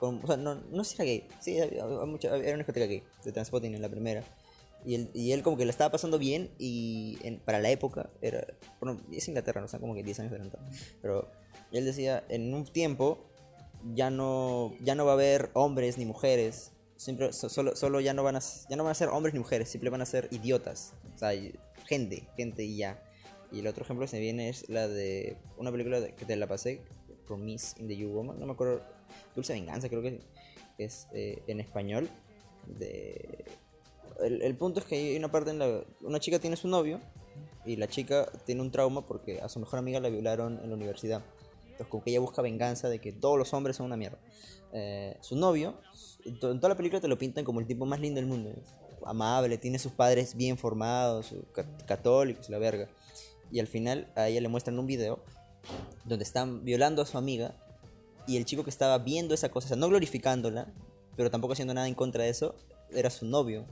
O sea, no, no sé si era gay. Sí, había- había era una discoteca gay, de Transpotting en la primera. Y él, y él como que la estaba pasando bien y para la época era... Bueno, es Inglaterra, no están como que 10 años adelantado. Pero él decía, en un tiempo ya no, ya no va a haber hombres ni mujeres. Siempre, so- solo, solo ya no van a ya no van a ser hombres ni mujeres, simplemente van a ser idiotas. O sea, gente, gente y ya. Y el otro ejemplo que se viene es la de una película que te la pasé, Promise in the You Woman, no me acuerdo, Dulce Venganza creo que es eh, en español. El, punto es que hay una parte en la... Una chica tiene su novio y la chica tiene un trauma porque a su mejor amiga la violaron en la universidad. Entonces como que ella busca venganza de que todos los hombres son una mierda. Eh, su novio, en to- en toda la película te lo pintan como el tipo más lindo del mundo. amable, tiene sus padres bien formados, católicos, la verga. Y al final a ella le muestran un video donde están violando a su amiga y el chico que estaba viendo esa cosa, o sea, no glorificándola, pero tampoco haciendo nada en contra de eso, era su novio.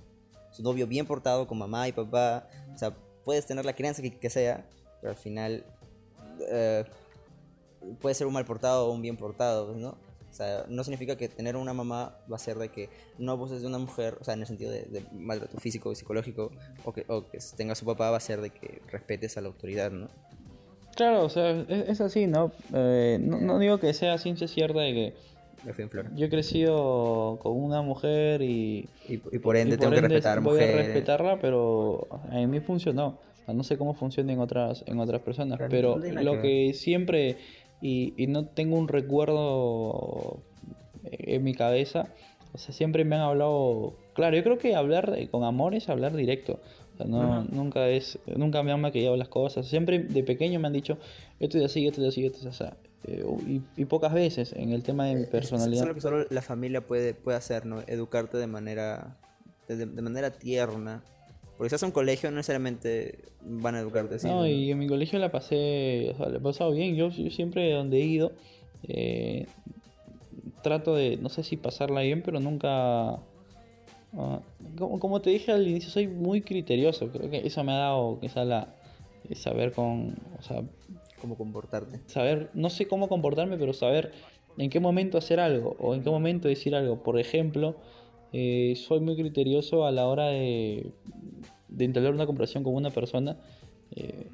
Su novio bien portado con mamá y papá. O sea, puedes tener la crianza que, sea, pero al final eh, puede ser un mal portado o un bien portado, pues, ¿no? O sea, no significa que tener una mamá va a ser de que no abuses de una mujer, o sea, en el sentido de, de maltrato físico y psicológico, o que, o que tenga su papá va a ser de que respetes a la autoridad, ¿no? Claro, o sea, es, es así, ¿no? Eh, ¿no? No digo que sea ciencia cierta de que en yo he crecido con una mujer y, Y, y por ende y tengo que respetar voy mujeres. a respetarla, pero a mí funcionó. O sea, no sé cómo funciona en otras, en otras personas, pero nada lo que siempre, y, y no tengo un recuerdo en mi cabeza, o sea, siempre me han hablado, claro, yo creo que hablar con amor es hablar directo. O sea, no, nunca es, nunca me han maquillado las cosas. Siempre de pequeño me han dicho, esto es así, esto es así, esto es así. Eh, y, y pocas veces en el tema de mi Es- personalidad. Eso es lo que solo la familia puede, puede hacer, ¿no? Educarte de manera, de, de manera tierna. Porque si a un colegio, no necesariamente van a educarte así. No, y en mi colegio la pasé, o sea, la he pasado bien. Yo, yo siempre donde he ido, eh, trato de, no sé si pasarla bien, pero nunca... ah, como, como te dije al inicio, soy muy criterioso. Creo que eso me ha dado quizá la eh, saber con, o sea, Cómo comportarte. saber, no sé cómo comportarme, pero saber en qué momento hacer algo o en qué momento decir algo. Por ejemplo, eh, soy muy criterioso a la hora de, de entablar una conversación con una persona, eh,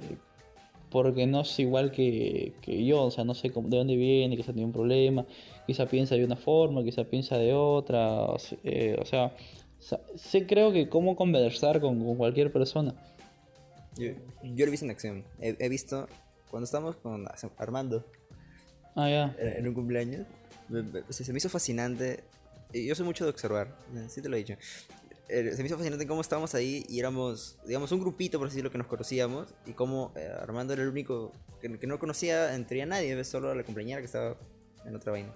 porque no es igual que, que yo, o sea, no sé cómo- de dónde viene, quizá tiene un problema, quizá piensa de una forma, quizá piensa de otra, eh, o sea, sa- sé creo que cómo conversar con, con cualquier persona. Yo, yo lo he visto en acción. He, he visto, cuando estábamos con Armando, Ah, ya. en en un cumpleaños, se, se me hizo fascinante. Yo soy mucho de observar, eh, sí te lo he dicho. Eh, Se me hizo fascinante cómo estábamos ahí y éramos, digamos, un grupito, por así decirlo, que nos conocíamos. Y cómo eh, Armando era el único que, que no conocía en teoría a nadie, solo a la compañera que estaba en otra vaina.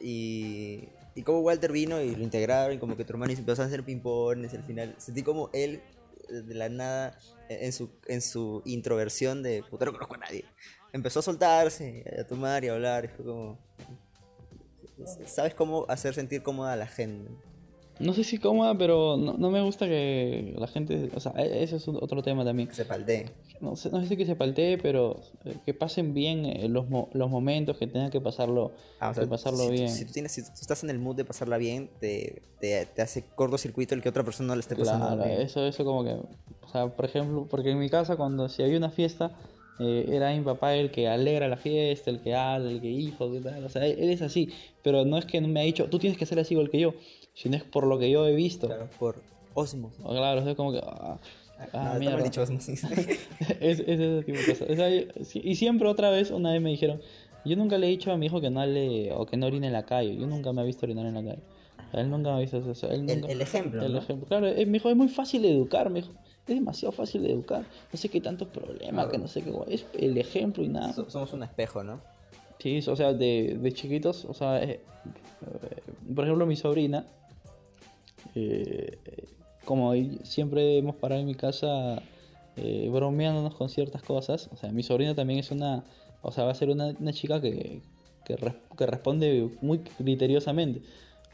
Y, y como Walter vino y lo integraron, y como que tu hermano empezó a hacer ping-pong. Al final sentí como él, eh, de la nada, eh, en su, en su introversión de puta, no conozco a nadie, empezó a soltarse, a tomar y a hablar. Y fue como. ¿Sabes cómo hacer sentir cómoda a la gente? No sé si cómoda, pero no, no me gusta que la gente, o sea, e- ese es otro tema también. Que se paldee. No sé, no sé si que se paltee, pero eh, que pasen bien eh, los, mo- los momentos, que tengan que pasarlo, Ah, que sea, pasarlo si, bien. Si tú, tienes, si tú estás en el mood de pasarla bien, te, te, te hace cortocircuito el que otra persona no le esté pasando Claro, bien. eso, eso como que, o sea, por ejemplo, porque en mi casa cuando si había una fiesta, eh, era mi papá el que alegra la fiesta, el que habla, el que hijo, qué tal, o sea, él, él es así, pero no es que me ha dicho, tú tienes que ser así igual que yo, sino es por lo que yo he visto. Claro, por osmos. O Claro, es como que, ah, Ah, ah, no, dicho osmos. es, es ese tipo de cosas. Y- siempre otra vez, una vez me dijeron, yo nunca le he dicho a mi hijo que no hable o que no orine en la calle. Yo nunca me he visto orinar en la calle. Él nunca me ha visto eso. Él El- nunca- el ejemplo, El ¿no? ejemplo. Claro, eh, me dijo, es muy fácil de educar, me dijo. Es demasiado fácil de educar. No sé qué tantos problemas, Claro. que no sé qué. Es el ejemplo y nada. So- Somos un espejo, ¿no? Sí, o sea, de, de chiquitos, o sea, eh, eh, por ejemplo, mi sobrina, eh, como siempre hemos parado en mi casa eh, bromeándonos con ciertas cosas. O sea, mi sobrina también es una, o sea, va a ser una, una chica que, que, que responde muy criteriosamente.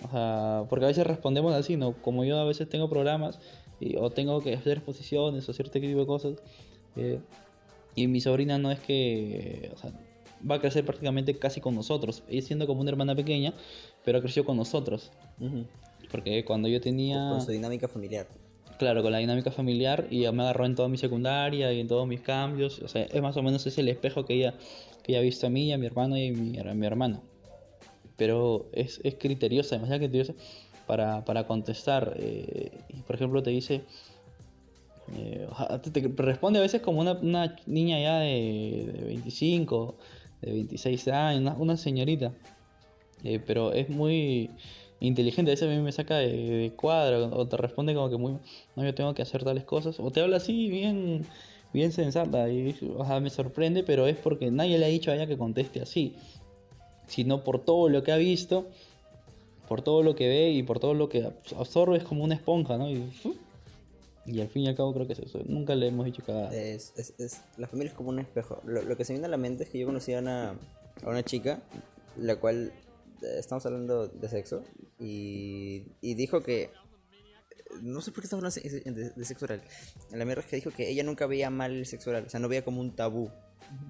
O sea, porque a veces respondemos así, ¿no? Como yo a veces tengo programas y- o tengo que hacer exposiciones o cierto tipo de cosas. eh, y mi sobrina no es que, o sea, va a crecer prácticamente casi con nosotros. Ella siendo como una hermana pequeña, pero creció con nosotros. Porque cuando yo tenía... Con su dinámica familiar. Claro, con la dinámica familiar y me agarró en toda mi secundaria y en todos mis cambios. O sea, es más o menos es el espejo que ella, que ella ha visto a mí, a mi hermano y a mi, a mi hermano. Pero es, es criteriosa, demasiado criteriosa para, para contestar. eh, y por ejemplo te dice, eh, te, te responde a veces como una, una niña ya de, de 25, de 26 años, una, una señorita. Eh, pero es muy inteligente, a veces a mí me saca de, cuadro o te responde como que muy, no, yo tengo que hacer tales cosas, o te habla así bien, bien sensata y o sea, me sorprende, pero es porque nadie le ha dicho a ella que conteste así, sino por todo lo que ha visto, por todo lo que ve y por todo lo que absorbe es como una esponja, ¿no? Y, y al fin y al cabo creo que es eso, nunca le hemos dicho cagada. Es, la familia es como un espejo. Lo, que se viene a la mente es que yo conocí a una, a una chica, la cual eh, estamos hablando de sexo, y, y dijo que. No sé por qué estamos hablando de, de- sexo oral. La mierda es que dijo que ella nunca veía mal el sexo oral, o sea, no veía como un tabú.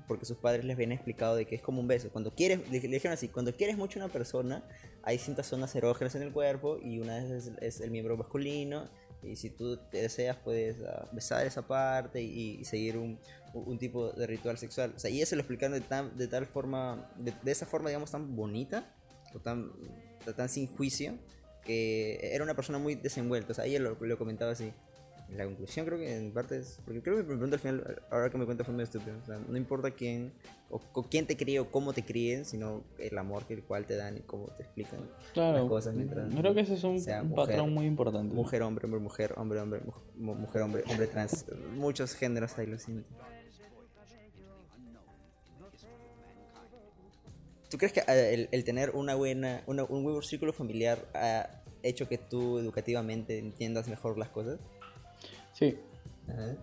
Porque sus padres les habían explicado de que es como un beso. Cuando quieres, le, le dijeron así, cuando quieres mucho a una persona, hay distintas zonas erógenas en el cuerpo y una es, es el miembro masculino. Y si tú te deseas, puedes ah, besar esa parte y, y seguir un, un tipo de ritual sexual. O sea, y eso lo explicaron de, tan, de tal forma, de, de esa forma, digamos, tan bonita, o tan, tan sin juicio, que era una persona muy desenvuelta. O sea, ella lo, lo comentaba así. La conclusión creo que en parte es... Porque creo que me pregunto al final, ahora que me cuenta fue medio estúpido. O sea, no importa quién, o, o quién te críe o cómo te críen, sino el amor que el cual te dan y cómo te explican Claro, las cosas mientras... creo que ese es un, sea un mujer, patrón muy importante. Mujer, hombre, hombre, mujer, hombre, hombre, mu- mujer, hombre, hombre trans. Muchos géneros hay, lo siento. ¿Tú crees que eh, el, el tener una buena, una- un buen círculo familiar ha hecho que tú educativamente entiendas mejor las cosas? Sí, Ajá.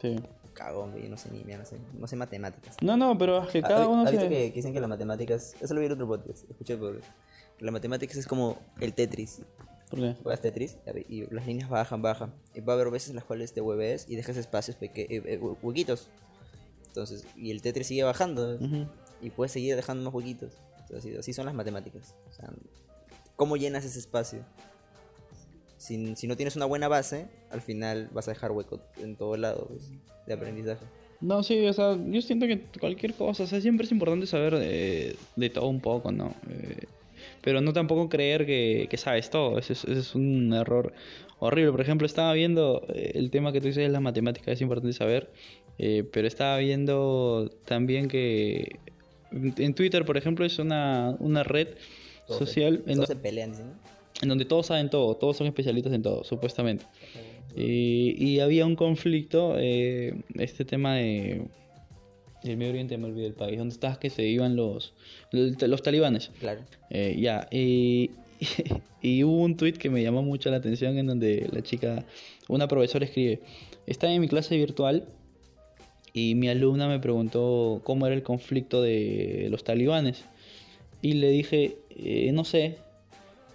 sí. Cagón, yo no sé ni, no sé, no sé matemáticas. No, no, pero es que cada Ah, uno ¿Has se... visto que, que dicen que las matemáticas, eso lo vi en otro podcast, escuché por, las matemáticas es como el Tetris. ¿Por qué? Juegas Tetris y las líneas bajan, bajan. Y va a haber veces en las cuales te hueves y dejas espacios, peque eh, eh, hue- huequitos. Entonces, y el Tetris sigue bajando Ujú. Y puedes seguir dejando más huequitos. Así, son las matemáticas. O sea, ¿cómo llenas ese espacio? Si, si no tienes una buena base, al final vas a dejar hueco en todo lado pues, de aprendizaje. No, sí, o sea, yo siento que cualquier cosa, o sea, siempre es importante saber de, de todo un poco, ¿no? Eh, pero no tampoco creer que, que sabes todo, ese es, ese es un error horrible. Por ejemplo, estaba viendo eh, el tema que tú dices de las matemáticas, es importante saber, eh, pero estaba viendo también que en Twitter, por ejemplo, es una, una red Todos se- social en, Todos do- se pelean, ¿no? en donde todos saben todo, todos son especialistas en todo, supuestamente. Y, y había un conflicto, eh, este tema de... El Medio Oriente, me olvidé el país, donde estás que se iban los, los talibanes. Claro. Eh, ya, y, y hubo un tweet que me llamó mucho la atención en donde la chica, una profesora escribe, estaba en mi clase virtual y mi alumna me preguntó cómo era el conflicto de los talibanes. Y le dije, "Eh, no sé.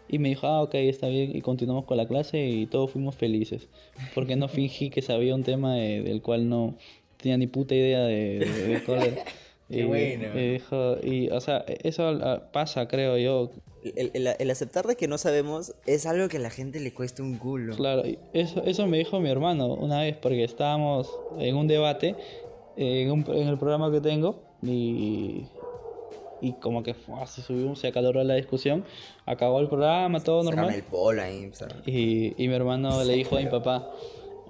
Y me dijo, ah, ok, está bien. Y continuamos con la clase y todos fuimos felices. Porque no fingí que sabía un tema de- del cual no tenía ni puta idea de, de, de cuál era. Qué Y- bueno. y dijo- y, o sea, eso ah, pasa, creo yo. El, el- el aceptar de que no sabemos es algo que a la gente le cuesta un culo. Claro, eso, eso me dijo mi hermano una vez porque estábamos en un debate en, un- en el programa que tengo y, y como que fue, se subió, se acaloró la discusión, acabó el programa, todo normal. el polo ahí, o sea, y, y mi hermano le dijo a mi papá,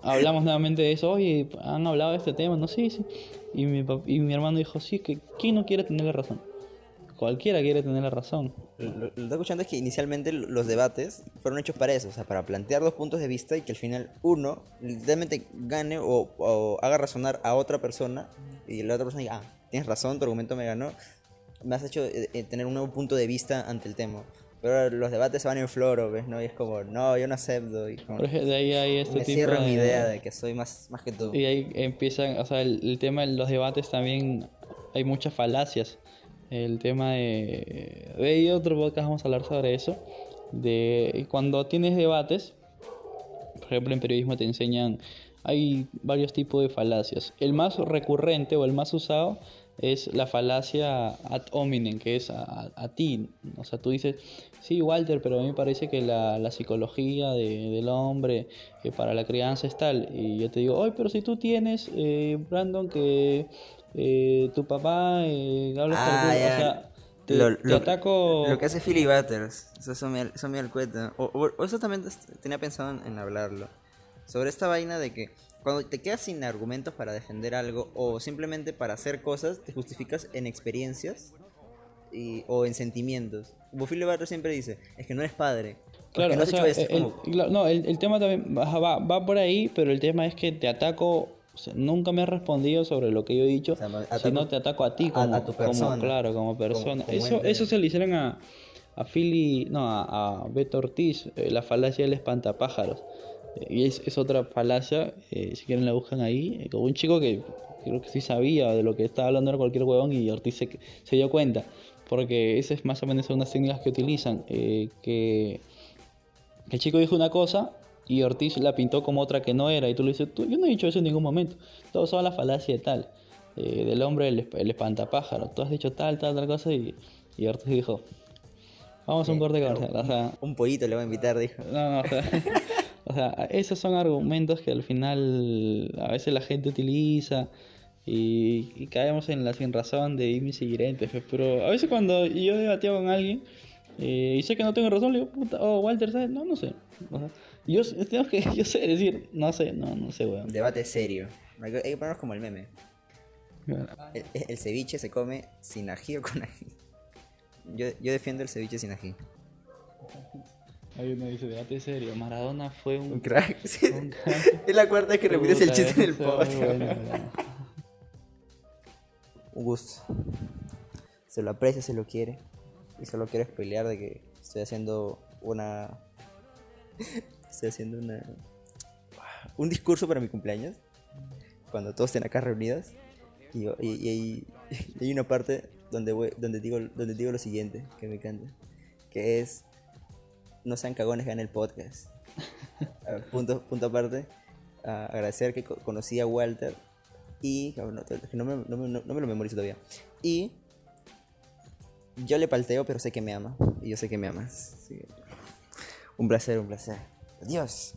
hablamos nuevamente de eso, oye, han hablado de este tema, no, sí, sí, y mi, y mi hermano dijo, sí, que ¿quién no quiere tener la razón? Cualquiera quiere tener la razón. Lo, lo que estoy escuchando es que inicialmente lo- los debates fueron hechos para eso, o sea, para plantear dos puntos de vista y que al final uno literalmente gane o, o haga razonar a otra persona y la otra persona diga, ah, tienes razón, tu argumento me ganó, me has hecho eh, eh, tener un nuevo punto de vista ante el tema. Pero los debates se van en floro, ¿ves? ¿no? Y es como, no, yo no acepto. Y como, de ahí hay este me tipo cierro en mi de- idea de que soy más, más que tú. Y ahí empiezan, o sea, el, el tema de los debates también hay muchas falacias. El tema de... De otro podcast vamos a hablar sobre eso. De cuando tienes debates, por ejemplo en periodismo te enseñan, hay varios tipos de falacias. El más recurrente o el más usado es la falacia ad hominem, que es a, ti. O sea, tú dices, sí, Walter, pero a mí me parece que la, la psicología de- del hombre eh, para la crianza es tal. Y yo te digo, oye, pero si tú tienes, eh, Brandon, que eh, tu papá eh, habla Ah, tal cosa", ya. o sea, te, Lo- te lo- ataco... Lo que hace Philly Butters, eso, eso me da el cuenta. O, o- o eso también tenía pensado en, en hablarlo. Sobre esta vaina de que cuando te quedas sin argumentos para defender algo o simplemente para hacer cosas, te justificas en experiencias y, o en sentimientos. Como Philly Butters siempre dice, es que no eres padre. Claro, no has sea, hecho el- no, el, el tema también va, va, va por ahí, pero el tema es que te ataco, o sea, nunca me has respondido sobre lo que yo he dicho, O sea, sino te ataco a ti como, a tu como- persona. claro, como persona. como eso, eso se le hicieron a, a Philly, no, a, a Beto Ortiz, eh, la falacia del espantapájaros. Eh, Y es, es otra falacia, eh, si quieren la buscan ahí, eh, como un chico que creo que sí sabía de lo que estaba hablando era cualquier huevón y Ortiz se, se dio cuenta. Porque esas es más o menos unas técnicas que utilizan, que el chico dijo una cosa y Ortiz la pintó como otra que no era. Y tú le dices, tú, yo no he dicho eso en ningún momento. Todos son la falacia de tal. eh, del hombre el, el espantapájaro. Tú has dicho tal, tal, tal cosa y, y Ortiz dijo, vamos a un corte comercial. O sea, un pollito le voy a invitar, dijo. no, no, o sea, o sea, esos son argumentos que al final a veces la gente utiliza y, y caemos en la sin razón de dimes y pues, Pero a veces cuando yo debatía con alguien eh, y sé que no tengo razón, le digo, puta, oh, Walter, ¿sabes? No, no sé. O sea, yo tengo que yo sé decir, no sé, no, no sé, weón. Debate serio. Hay que ponernos como el meme. El, el ceviche se come sin ají o con ají. Yo, yo defiendo el ceviche sin ají. Hay uno dice, debate serio, Maradona fue un... Un crack. sí. un crack. Es la cuarta vez que repites el chiste en el podcast. bueno. Un gusto. Se lo aprecia, se lo quiere. Y solo quiero pelear de que estoy haciendo una. Estoy haciendo una. Un discurso para mi cumpleaños. Cuando todos estén acá reunidos. Y, y- y y hay una parte donde, voy- donde, digo, donde digo lo siguiente, que me encanta. Que es. No sean cagones, ganen el podcast. Ah, punto, punto aparte. ah, agradecer que co- conocí a Walter. Y. cabrón, No, no me, no no- me lo memorizo todavía. Y. Yo le palteo, pero sé que me ama. Y yo sé que me amas. Que, Un placer, un placer. Adiós.